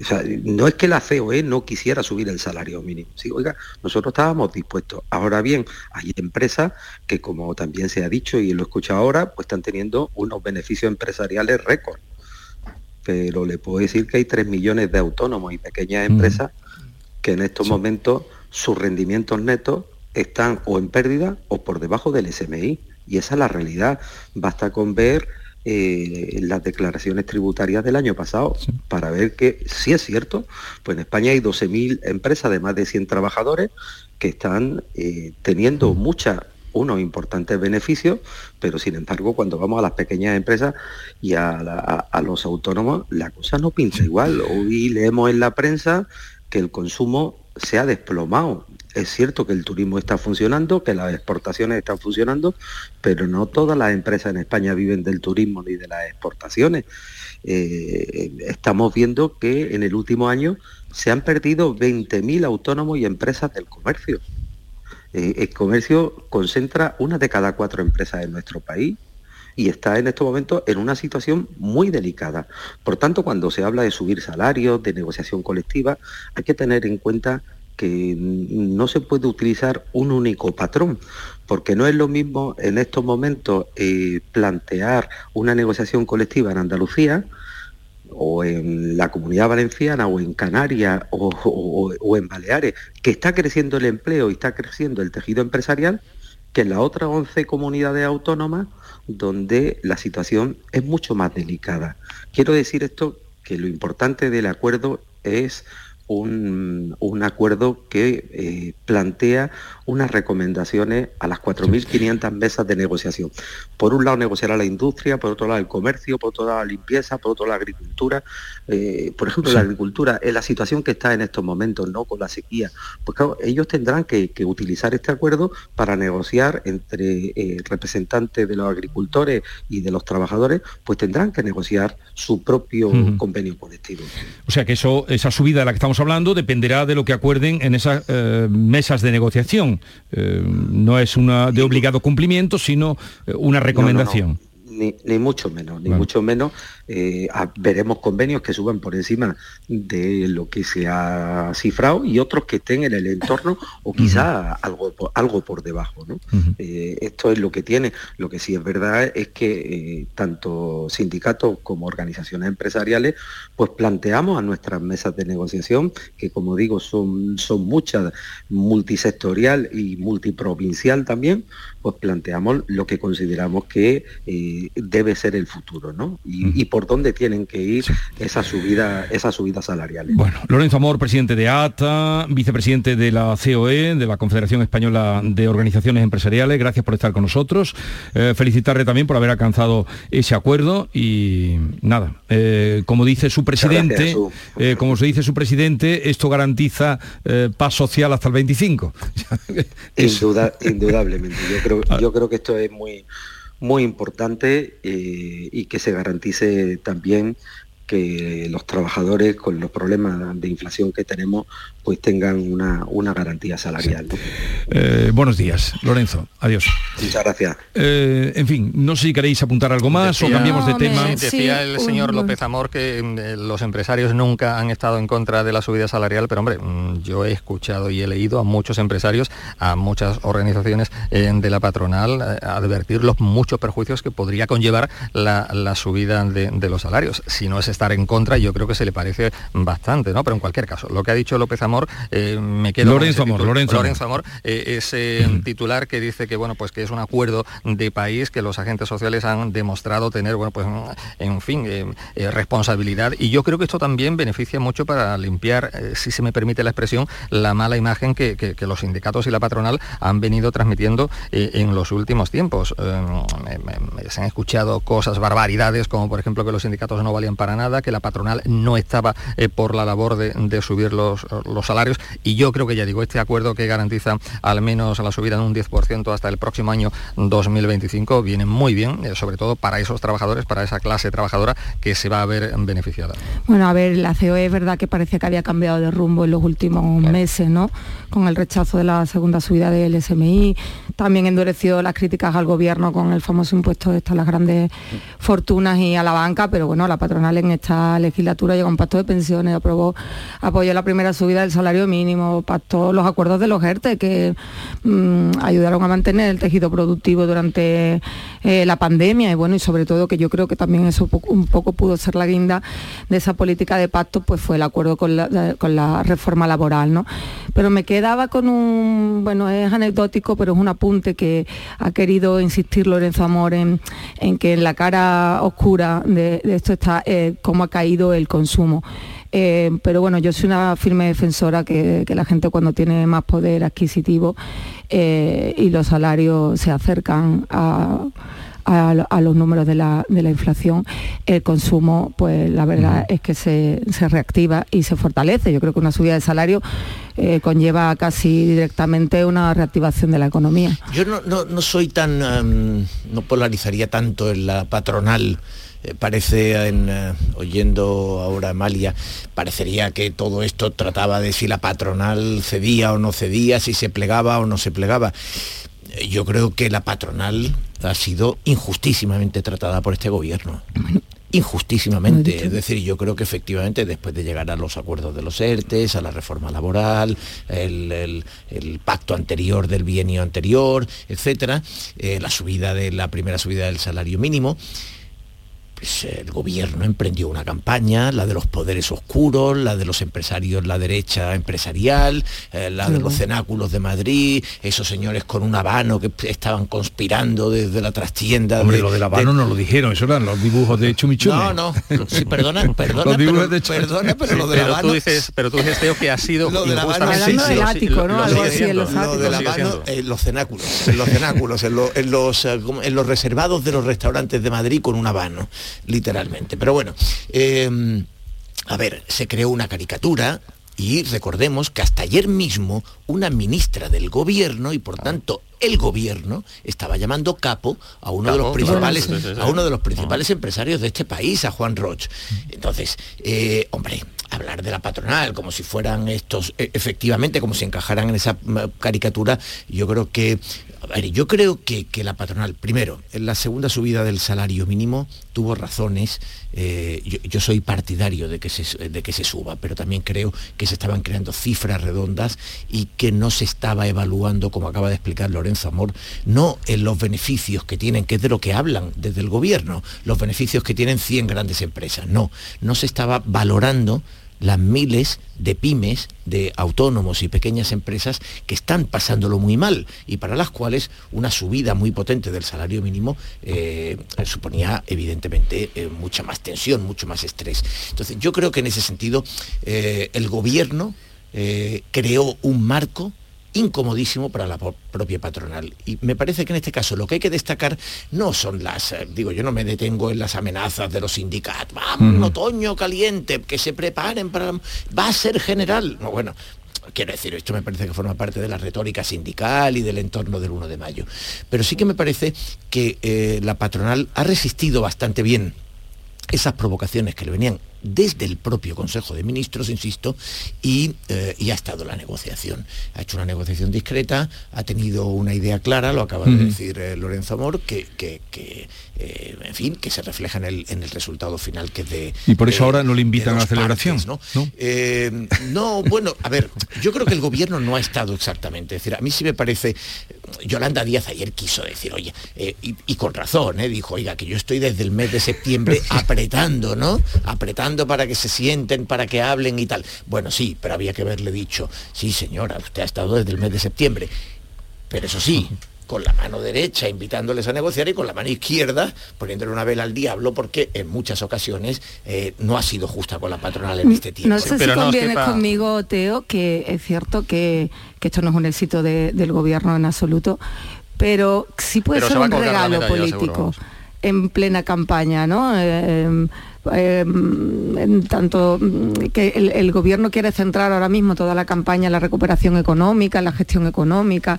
O sea, no es que la COE no quisiera subir el salario mínimo. Sí, oiga, nosotros estábamos dispuestos. Ahora bien, hay empresas que, como también se ha dicho y lo he escuchado ahora, pues están teniendo unos beneficios empresariales récord. Pero le puedo decir que hay 3 millones de autónomos y pequeñas mm. empresas que en estos momentos sus rendimientos netos están o en pérdida o por debajo del SMI. Y esa es la realidad. Basta con ver eh, las declaraciones tributarias del año pasado para ver que si es cierto, pues en España hay 12.000 empresas de más de 100 trabajadores que están eh, teniendo muchas unos importantes beneficios, pero sin embargo cuando vamos a las pequeñas empresas y a, a los autónomos, la cosa no pinta igual. Hoy leemos en la prensa que el consumo se ha desplomado. Es cierto que el turismo está funcionando, que las exportaciones están funcionando, pero no todas las empresas en España viven del turismo ni de las exportaciones. Eh, estamos viendo que en el último año se han perdido 20.000 autónomos y empresas del comercio. Eh, el comercio concentra una de cada cuatro empresas en nuestro país y está en estos momentos en una situación muy delicada. Por tanto, cuando se habla de subir salarios, de negociación colectiva, hay que tener en cuenta que no se puede utilizar un único patrón, porque no es lo mismo en estos momentos eh, plantear una negociación colectiva en Andalucía o en la comunidad valenciana o en Canarias o, en Baleares, que está creciendo el empleo y está creciendo el tejido empresarial, que en las otras 11 comunidades autónomas donde la situación es mucho más delicada. Quiero decir esto, que lo importante del acuerdo es un, acuerdo que eh, plantea unas recomendaciones a las 4.500 mesas de negociación. Por un lado negociará la industria, por otro lado el comercio, por otro lado la limpieza, por otro lado la agricultura. Eh, por ejemplo, la agricultura, en la situación que está en estos momentos, ¿no? Con la sequía, pues claro, ellos tendrán que, utilizar este acuerdo para negociar entre eh, representantes de los agricultores y de los trabajadores, pues tendrán que negociar su propio convenio colectivo. O sea que eso, esa subida de la que estamos hablando dependerá de lo que acuerden en esas eh, mesas de negociación. Eh, no es una de obligado cumplimiento, sino eh, una recomendación. Ni, mucho menos, ni mucho menos. Eh, veremos convenios que suban por encima de lo que se ha cifrado y otros que estén en el entorno o quizá algo, algo por debajo. Eh, esto es lo que tiene. Lo que sí es verdad es que eh, tanto sindicatos como organizaciones empresariales pues planteamos a nuestras mesas de negociación, que como digo son, son muchas, multisectorial y multiprovincial también, pues planteamos lo que consideramos que debe ser el futuro, ¿no? Y, por dónde tienen que ir esas subidas esa subida salariales. Bueno, Lorenzo Amor, presidente de ATA, vicepresidente de la COE, de la Confederación Española de Organizaciones Empresariales, gracias por estar con nosotros. Eh, felicitarle también por haber alcanzado ese acuerdo y nada, eh, como dice su presidente, eh, como se dice su presidente, esto garantiza paz social hasta el 25. indudablemente. Yo creo, ah. yo creo que esto es muy muy importante eh, y que se garantice también que los trabajadores con los problemas de inflación que tenemos pues tengan una, una garantía salarial. Eh, buenos días, Lorenzo. Adiós. Muchas gracias. Eh, en fin, no sé si queréis apuntar algo más o cambiamos de tema. decía el señor López Amor que mm, los empresarios nunca han estado en contra de la subida salarial, pero hombre, mm, yo he escuchado y he leído a muchos empresarios, a muchas organizaciones de la patronal, advertir los muchos perjuicios que podría conllevar la, subida de, de los salarios. Si no es estar en contra, yo creo que se le parece bastante, ¿no? Pero en cualquier caso, lo que ha dicho López Amor, eh, me quedo Lorenzo Amor, Lorenzo, Amor, eh, ese titular que dice que bueno, pues que es un acuerdo de país que los agentes sociales han demostrado tener, bueno, pues en fin, eh, responsabilidad. Y yo creo que esto también beneficia mucho para limpiar, si se me permite la expresión, la mala imagen que, que, los sindicatos y la patronal han venido transmitiendo en los últimos tiempos. se han escuchado cosas, barbaridades, como por ejemplo que los sindicatos no valían para nada que la patronal no estaba eh, por la labor de, subir los, salarios y yo creo que ya digo, este acuerdo que garantiza al menos la subida en un 10% hasta el próximo año 2025 viene muy bien, eh, sobre todo para esos trabajadores, para esa clase trabajadora que se va a ver beneficiada. Bueno, a ver, la COE es verdad que parece que había cambiado de rumbo en los últimos meses, ¿no? Con el rechazo de la segunda subida del SMI, también endureció las críticas al gobierno con el famoso impuesto de estas las grandes fortunas y a la banca, pero bueno, la patronal en esta legislatura llegó un pacto de pensiones, aprobó, apoyó la primera subida del salario mínimo, pactó los acuerdos de los ERTE que mm, ayudaron a mantener el tejido productivo durante eh, la pandemia y bueno, y sobre todo que yo creo que también eso un poco pudo ser la guinda de esa política de pacto, pues fue el acuerdo con la, con la reforma laboral, ¿no? Pero me quedaba con un, bueno, es anecdótico, pero es un apunte que ha querido insistir Lorenzo Amor en, que en la cara oscura de, esto está eh, cómo ha caído el consumo. Eh, pero bueno, yo soy una firme defensora que, la gente cuando tiene más poder adquisitivo eh, y los salarios se acercan a, los números de la, inflación, el consumo, pues la verdad es que se, reactiva y se fortalece. Yo creo que una subida de salario eh, conlleva casi directamente una reactivación de la economía. Yo no, soy tan, em, no polarizaría tanto en la patronal eh, parece, en, eh, oyendo ahora a Amalia, parecería que todo esto trataba de si la patronal cedía o no cedía, si se plegaba o no se plegaba. Eh, yo creo que la patronal ha sido injustísimamente tratada por este gobierno. injustísimamente. Es decir, yo creo que efectivamente después de llegar a los acuerdos de los ERTES, a la reforma laboral, el, pacto anterior del bienio anterior, etcétera, la subida de la primera subida del salario mínimo, pues, el gobierno emprendió una campaña, la de los poderes oscuros, la de los empresarios, la derecha empresarial, eh, la de los cenáculos de Madrid, esos señores con un habano que estaban conspirando desde la trastienda. Hombre, lo del habano no lo dijeron, eso eran los dibujos de Chumichune. No, no, sí, perdona, perdona, los dibujos pero, de perdona, pero lo del habano... Tú dices, pero tú dices, Teo, que ha sido lo del habano, sí, del ático, ¿no? Algo así en los en cenáculos, en los cenáculos, en, los, eh, en los reservados de los restaurantes de Madrid con un habano literalmente. Pero bueno, em, a ver, se creó una caricatura y recordemos que hasta ayer mismo una ministra del gobierno y por tanto el gobierno estaba llamando capo a uno de los principales a uno de los principales empresarios de este país, a Juan Roch. Entonces, eh, hombre, hablar de la patronal como si fueran estos, e, efectivamente, como si encajaran en esa caricatura, yo creo que a ver, yo creo que, la patronal, primero, la segunda subida del salario mínimo tuvo razones. Eh, yo, soy partidario de que, se, de que se suba, pero también creo que se estaban creando cifras redondas y que no se estaba evaluando, como acaba de explicar Lorenzo Amor, no en los beneficios que tienen, que es de lo que hablan desde el gobierno, los beneficios que tienen 100 grandes empresas. No, no se estaba valorando las miles de pymes, de autónomos y pequeñas empresas que están pasándolo muy mal y para las cuales una subida muy potente del salario mínimo eh, suponía evidentemente eh, mucha más tensión, mucho más estrés. Entonces yo creo que en ese sentido eh, el gobierno creó un marco incomodísimo para la propia patronal. Y me parece que en este caso lo que hay que destacar no son las, eh, digo, yo no me detengo en las amenazas de los sindicatos, vamos, otoño caliente, que se preparen para... Va a ser general. No, bueno, quiero decir, esto me parece que forma parte de la retórica sindical y del entorno del 1 de mayo. Pero sí que me parece que eh, la patronal ha resistido bastante bien esas provocaciones que le venían desde el propio Consejo de Ministros, insisto, y, eh, ha estado la negociación. Ha hecho una negociación discreta, ha tenido una idea clara, lo acaba de decir eh, Lorenzo Amor, que, eh, en fin, que se refleja en el, resultado final que es de... Y por eso ahora no le invitan a la celebración. ¿no? ¿no? bueno, a ver, yo creo que el gobierno no ha estado exactamente. Es decir, a mí sí me parece, Yolanda Díaz ayer quiso decir, oye, y, con razón, dijo, oiga, que yo estoy desde el mes de septiembre apretando, ¿no? Apretando para que se sienten, para que hablen y tal. Bueno, sí, pero había que haberle dicho, sí señora, usted ha estado desde el mes de septiembre. Pero eso sí, con la mano derecha invitándoles a negociar y con la mano izquierda poniéndole una vela al diablo porque en muchas ocasiones eh, no ha sido justa con la patronal en este tiempo. No sé si conviene conmigo, Teo, que es cierto que, esto no es un éxito del gobierno en absoluto, pero sí puede ser un regalo político en plena campaña, ¿no? Eh, em, Em, en tanto mm, que el, gobierno quiere centrar ahora mismo toda la campaña en la recuperación económica, en la gestión económica,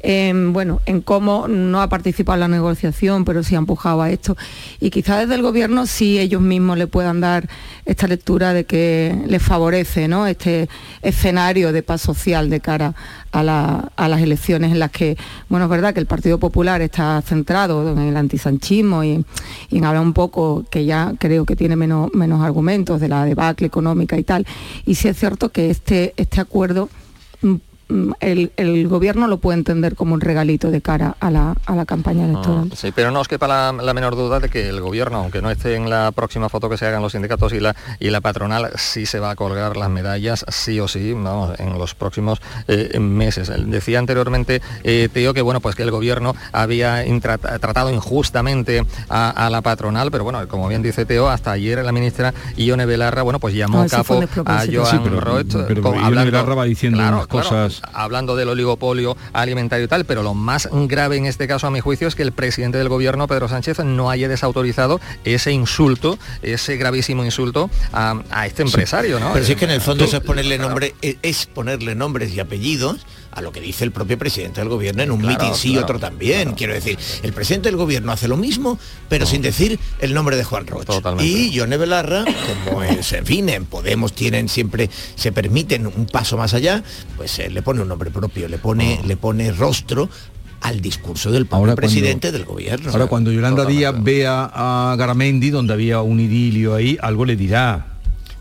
en, bueno, en cómo no ha participado en la negociación, pero sí ha empujado a esto. Y quizás desde el gobierno sí ellos mismos le puedan dar esta lectura de que les favorece ¿no? este escenario de paz social de cara a, las elecciones en las que, bueno, es verdad que el Partido Popular está centrado en el antisanchismo y, y en hablar un poco, que ya creo que tiene menos, menos argumentos de la debacle económica y tal. Y sí es cierto que este, este acuerdo mm, el, el gobierno lo puede entender como un regalito de cara a la, a la campaña electoral. Ah, sí, pero no os quepa la, la menor duda de que el gobierno, aunque no esté en la próxima foto que se hagan los sindicatos y la, y la patronal, sí se va a colgar las medallas, sí o sí, vamos, en los próximos eh, meses. Decía anteriormente eh, Teo que bueno, pues que el gobierno había tratado injustamente a, a la patronal, pero bueno, como bien dice Teo, hasta ayer la ministra Ione Belarra, bueno, pues llamó Ah, fue capo a. Joan Sí, pero- Roig, pero con- Ione Belarra va diciendo unas cosas- hablando del oligopolio alimentario y tal, pero lo más grave en este caso, a mi juicio, es que el presidente del gobierno, Pedro Sánchez, no haya desautorizado ese insulto, ese gravísimo insulto a, a este empresario, ¿no? Pero si es que en el fondo eso es ponerle nombre, es ponerle nombres y apellidos a lo que dice el propio presidente del gobierno en un Claro, mitin sí y claro, otro también. Quiero decir, el presidente del gobierno hace lo mismo, pero sin decir el nombre de Juan Roch. Y Yone Belarra, como es, en fin, en Podemos tienen siempre, se permiten un paso más allá, pues eh, le pone un nombre propio, le pone, le pone rostro al discurso del Ahora cuando- presidente del gobierno. Ahora, cuando Yolanda Díaz vea a Garamendi, donde había un idilio ahí, algo le dirá.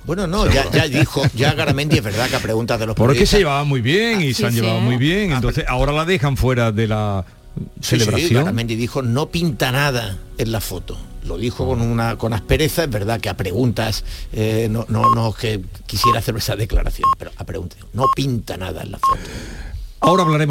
Bueno, no, ya, ya dijo, ya Garamendi es verdad que a preguntas de los Porque se llevaban muy bien y se han sí, llevado sí. muy bien. Entonces, ahora la dejan fuera de la Sí, sí, celebración. Garamendi dijo no pinta nada en la foto. Lo dijo con una con aspereza, es verdad que a preguntas eh, no, no, no que quisiera hacer esa declaración, pero a preguntas no pinta nada en la foto. Ahora hablaremos